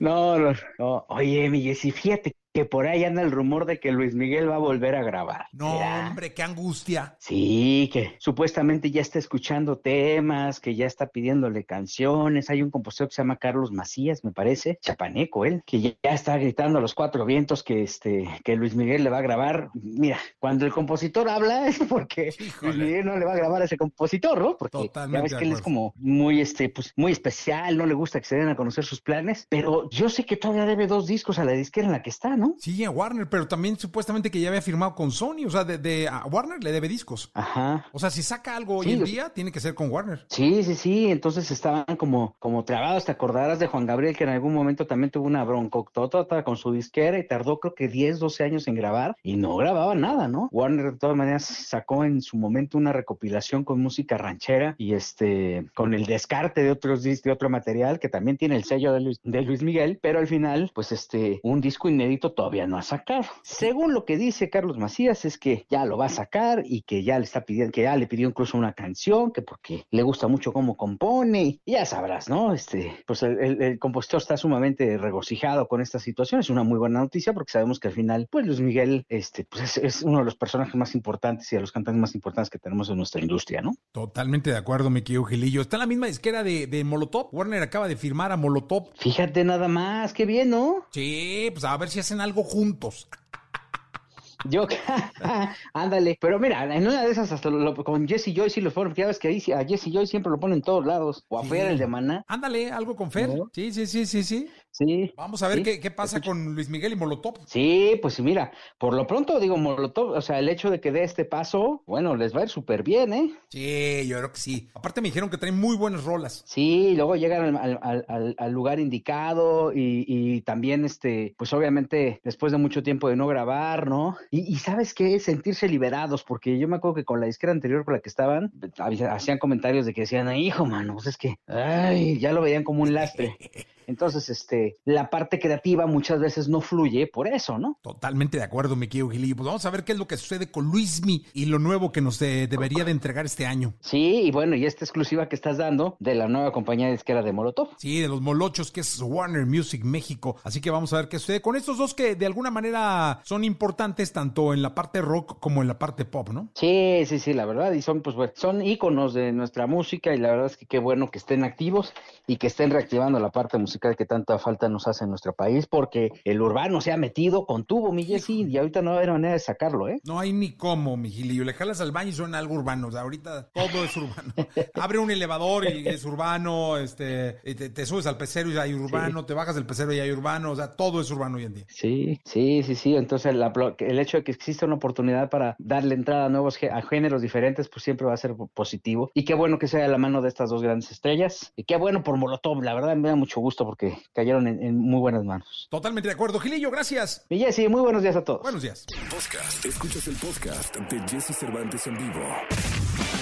No, no, no. Oye, mi Jessy, fíjate que por ahí anda el rumor de que Luis Miguel va a volver a grabar. No, hombre, qué angustia. Sí, que supuestamente ya está escuchando temas, que ya está pidiéndole canciones. Hay un compositor que se llama Carlos Macías, me parece, chapaneco él, que ya está gritando a los cuatro vientos que este que Luis Miguel le va a grabar. Mira, cuando el compositor habla es porque Luis Miguel no le va a grabar a ese compositor, ¿no? Porque Totalmente ya ves que él es como muy este pues muy especial, no le gusta que se den a conocer sus planes, pero yo sé que todavía debe dos discos a la disquera en la que está, ¿no? Sí, a Warner, pero también supuestamente que ya había firmado con Sony, o sea, de, de- a Warner le debe discos. Ajá. O sea, si saca algo hoy en día, tiene que ser con Warner. Sí, sí, sí, entonces estaban como, como trabados, te acordarás de Juan Gabriel que en algún momento también tuvo una broncototota con su disquera y tardó creo que 10, 12 años en grabar y no grababa nada, ¿no? Warner de todas maneras sacó en su momento una recopilación con música ranchera y este, con el descarte de otros de otro material que también tiene el sello de Luis, de Luis Miguel, pero al final, pues este, un disco inédito todavía no ha sacado. Según lo que dice Carlos Macías es que ya lo va a sacar y que ya le está pidiendo, que ya le pidió incluso una canción, que porque le gusta mucho cómo compone, y ya sabrás, ¿no? Este, pues el, el- el compositor está sumamente regocijado con esta situación, es una muy buena noticia porque sabemos que al final, pues Luis Miguel, este, pues es, es uno de los personajes más importantes y de los cantantes más importantes que tenemos en nuestra industria, ¿no? Totalmente de acuerdo, mi querido Gilillo. Está en la misma disquera de, de Molotov. Warner acaba de firmar a Molotov. Fíjate nada más, qué bien, ¿no? Sí, pues a ver si hacen algo juntos. Yo, <laughs> ándale. Pero mira, en una de esas, hasta lo- con Jesse Joy sí lo fueron. Ya ves que ahí a Jesse Joy siempre lo ponen en todos lados. O a Sí. Fer, el de Maná. Ándale, algo con Fer. ¿No? Sí, sí, sí, sí, sí. Sí. Vamos a ver Sí. qué, qué pasa con Luis Miguel y Molotov. Sí, pues mira, por lo pronto digo Molotov, o sea, el hecho de que dé este paso, bueno, les va a ir súper bien, ¿eh? Sí, yo creo que sí. Aparte me dijeron que traen muy buenas rolas. Sí, y luego llegan al, al- al- al lugar indicado y, y también, este, pues obviamente después de mucho tiempo de no grabar, ¿no? Y, y ¿sabes qué? Sentirse liberados, porque yo me acuerdo que con la disquera anterior con la que estaban, hacían comentarios de que decían, "Ay, hijo, mano, pues es que, ay, ya lo veían como un lastre. <laughs> Entonces, este, la parte creativa muchas veces no fluye por eso, ¿no? Totalmente de acuerdo, mi querido Gilillo. Pues vamos a ver qué es lo que sucede con Luismi y lo nuevo que nos eh, debería de entregar este año. Sí, y bueno, y esta exclusiva que estás dando de la nueva compañía disquera de Molotov. Sí, de los molochos que es Warner Music México. Así que vamos a ver qué sucede con estos dos que de alguna manera son importantes tanto en la parte rock como en la parte pop, ¿no? Sí, sí, sí, la verdad, y son, pues, bueno, son íconos de nuestra música y la verdad es que qué bueno que estén activos y que estén reactivando la parte musical que tanta falta nos hace en nuestro país, porque el urbano se ha metido con tubo, mi Jessy, y ahorita no va a haber manera de sacarlo, ¿eh? No hay ni cómo, mi Gilillo. Le jalas al baño y suena algo urbano. O sea, ahorita todo es urbano. <laughs> Abre un elevador y es urbano, este, te, te subes al pecero y hay urbano, te bajas del pecero y hay urbano, o sea, todo es urbano hoy en día. Sí, sí, sí, sí. Entonces, la el hecho de que exista una oportunidad para darle entrada a nuevos a géneros diferentes, pues siempre va a ser positivo. Y qué bueno que sea de la mano de estas dos grandes estrellas. Y qué bueno por Molotov. La verdad me da mucho gusto porque cayeron en, en muy buenas manos. Totalmente de acuerdo. Gilillo, gracias. Y Jessy, muy buenos días a todos. Buenos días. Podcast. Escuchas el podcast de Jesse Cervantes en vivo.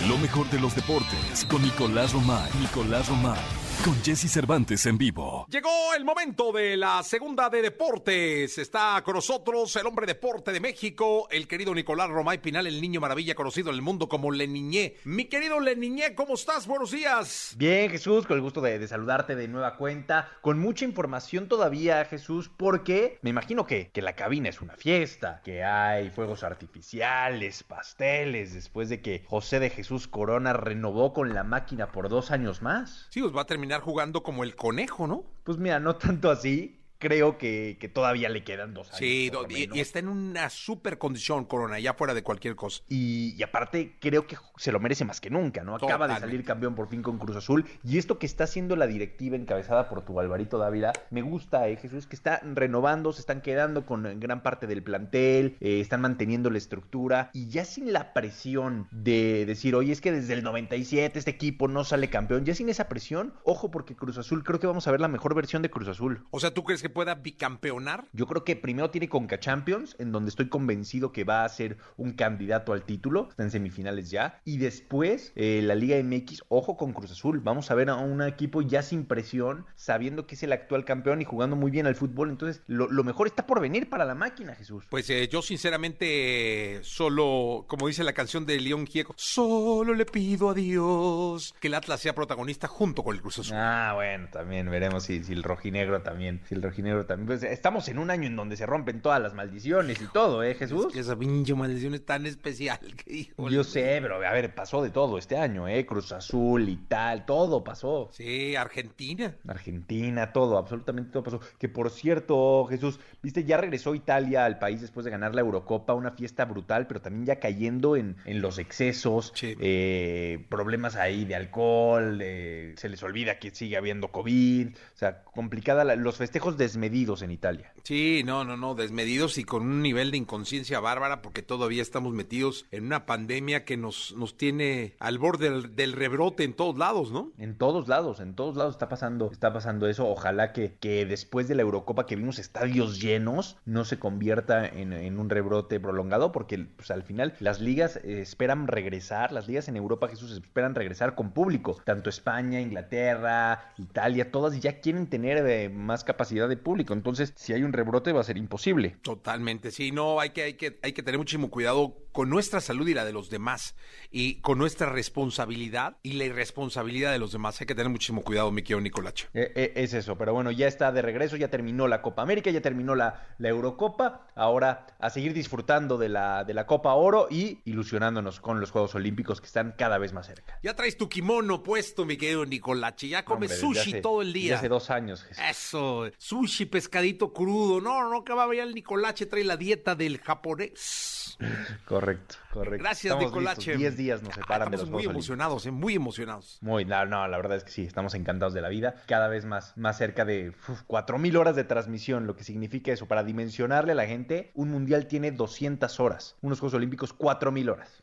Lo mejor de los deportes con Nicolás Romay. Nicolás Romay. Con Jesse Cervantes en vivo. Llegó el momento de la segunda de deportes. Está con nosotros el hombre deporte de México, el querido Nicolás Romay Pinal, el niño maravilla conocido en el mundo como Leniñé. Mi querido Leniñé, ¿cómo estás? Buenos días. Bien, Jesús, con el gusto de, de saludarte de nueva cuenta, con mucha información todavía, Jesús, porque me imagino que, que la cabina es una fiesta, que hay fuegos artificiales, pasteles, después de que José de Jesús Corona renovó con la máquina por dos años más. Sí, os va a terminar jugando como el conejo, ¿no? Pues mira, no tanto así, creo que, que todavía le quedan dos años. Sí, do- y, está en una super condición, Corona, ya fuera de cualquier cosa. Y, y aparte creo que se lo merece más que nunca, ¿no? Acaba de salir campeón por fin con Cruz Azul. Y esto que está haciendo la directiva encabezada por tu Alvarito Dávila, me gusta, ¿eh, Jesús? Que está renovando, se están quedando con gran parte del plantel, eh, están manteniendo la estructura. Y ya sin la presión de decir, oye, es que desde el 97 este equipo no sale campeón, ya sin esa presión, ojo porque Cruz Azul creo que vamos a ver la mejor versión de Cruz Azul. O sea, ¿tú crees que pueda bicampeonar? Yo creo que primero tiene Conca Champions, en donde estoy convencido que va a ser un candidato al título, está en semifinales ya, y después eh, la Liga MX, ojo con Cruz Azul, vamos a ver a un equipo ya sin presión, sabiendo que es el actual campeón y jugando muy bien al fútbol, entonces lo, lo mejor está por venir para la máquina, Jesús. Pues eh, yo sinceramente solo, como dice la canción de León Gieco, solo le pido a Dios que el Atlas sea protagonista junto con el Cruz Azul. Ah, bueno, también veremos si, si el rojinegro también, si el rojinegro también. Pues, estamos en un año en donde se rompen todas las maldiciones y todo, ¿eh, Jesús? Es que esa pinche maldición es tan especial que híjole. Yo sé, pero a ver, pasó de todo este año, ¿eh? Cruz Azul y tal, todo pasó. Sí, Argentina. Argentina, todo, absolutamente todo pasó. Que por cierto, Jesús, viste, ya regresó Italia al país después de ganar la Eurocopa, una fiesta brutal, pero también ya cayendo en, en los excesos, Sí. eh, problemas ahí de alcohol, eh, se les olvida que sigue habiendo COVID, o sea, complicada, la- los festejos desmedidos en Italia. Sí, no, no, no, desmedidos y con un nivel de inconsciencia bárbara porque todavía estamos metidos en una pandemia que nos, nos tiene al borde del, del rebrote en todos lados, ¿no? En todos lados, en todos lados está pasando, está pasando eso. Ojalá que, que después de la Eurocopa que vimos estadios llenos, no se convierta en, en un rebrote prolongado, porque pues, al final las ligas eh, esperan regresar, las ligas en Europa, Jesús, esperan regresar con público. Tanto España, Inglaterra, Italia, todas ya quieren tener eh, más capacidad de público. Entonces, si hay un rebrote va a ser imposible. Totalmente, sí, no, hay que, hay que, hay que tener muchísimo cuidado con nuestra salud y la de los demás, y con nuestra responsabilidad y la irresponsabilidad de los demás. Hay que tener muchísimo cuidado, mi querido Nicolache. Eh, eh, es eso, pero bueno, ya está de regreso, ya terminó la Copa América, ya terminó la, la Eurocopa, ahora a seguir disfrutando de la, de la Copa Oro y ilusionándonos con los Juegos Olímpicos que están cada vez más cerca. Ya traes tu kimono puesto, mi querido Nicolache, ya comes Hombre, sushi hace- todo el día. hace dos años. Jesús. Eso, sushi, pescadito crudo. No, no, que va a ver el Nicolache, trae la dieta del japonés. Correcto, <laughs> correcto. Gracias, Estamos Nicolache. listos. Diez días nos Ah, separan de estamos los muy Juegos Olímpicos. emocionados, eh, muy emocionados. Muy, no, no, la verdad es que sí, estamos encantados de la vida. Cada vez más, más cerca de uf, 4.000 horas de transmisión, lo que significa eso. Para dimensionarle a la gente, un mundial tiene 200 horas. Unos Juegos Olímpicos, 4.000 horas.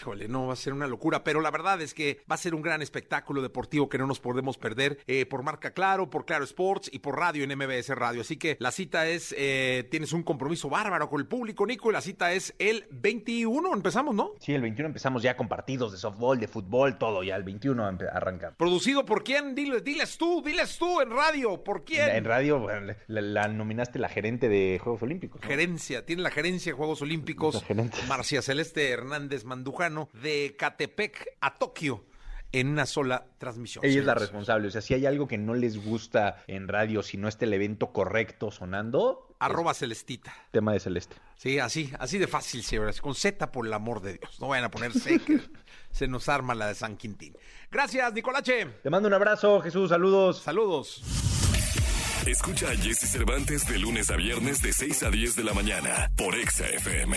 Híjole, no, va a ser una locura, pero la verdad es que va a ser un gran espectáculo deportivo que no nos podemos perder eh, por Marca Claro, por Claro Sports y por radio en MBS Radio. Así que la cita es, eh, tienes un compromiso bárbaro con el público, Nico, y la cita es el 21, empezamos, ¿no? Sí, el 21 empezamos ya con partidos de softball, de fútbol, todo. Ya el 21 empe- arrancamos. Producido por quién, Dile- diles tú, diles tú en radio, ¿por quién? En radio, la, la nominaste la gerente de Juegos Olímpicos. ¿no? Gerencia, tiene la gerencia de Juegos Olímpicos, La gerente. Marcia Celeste Hernández Mandujano, de Catepec a Tokio, en una sola transmisión. Ella es la responsable. O sea, si hay algo que no les gusta en radio, si no está el evento correcto sonando, Arroba Celestita. tema de Celeste. Sí, así, así de fácil, señores. Con Z, por el amor de Dios. No vayan a ponerse que <laughs> se nos arma la de San Quintín. Gracias, Nicolache. Te mando un abrazo, Jesús. Saludos. Saludos. Escucha a Jesse Cervantes de lunes a viernes de 6 a 10 de la mañana por Exa FM.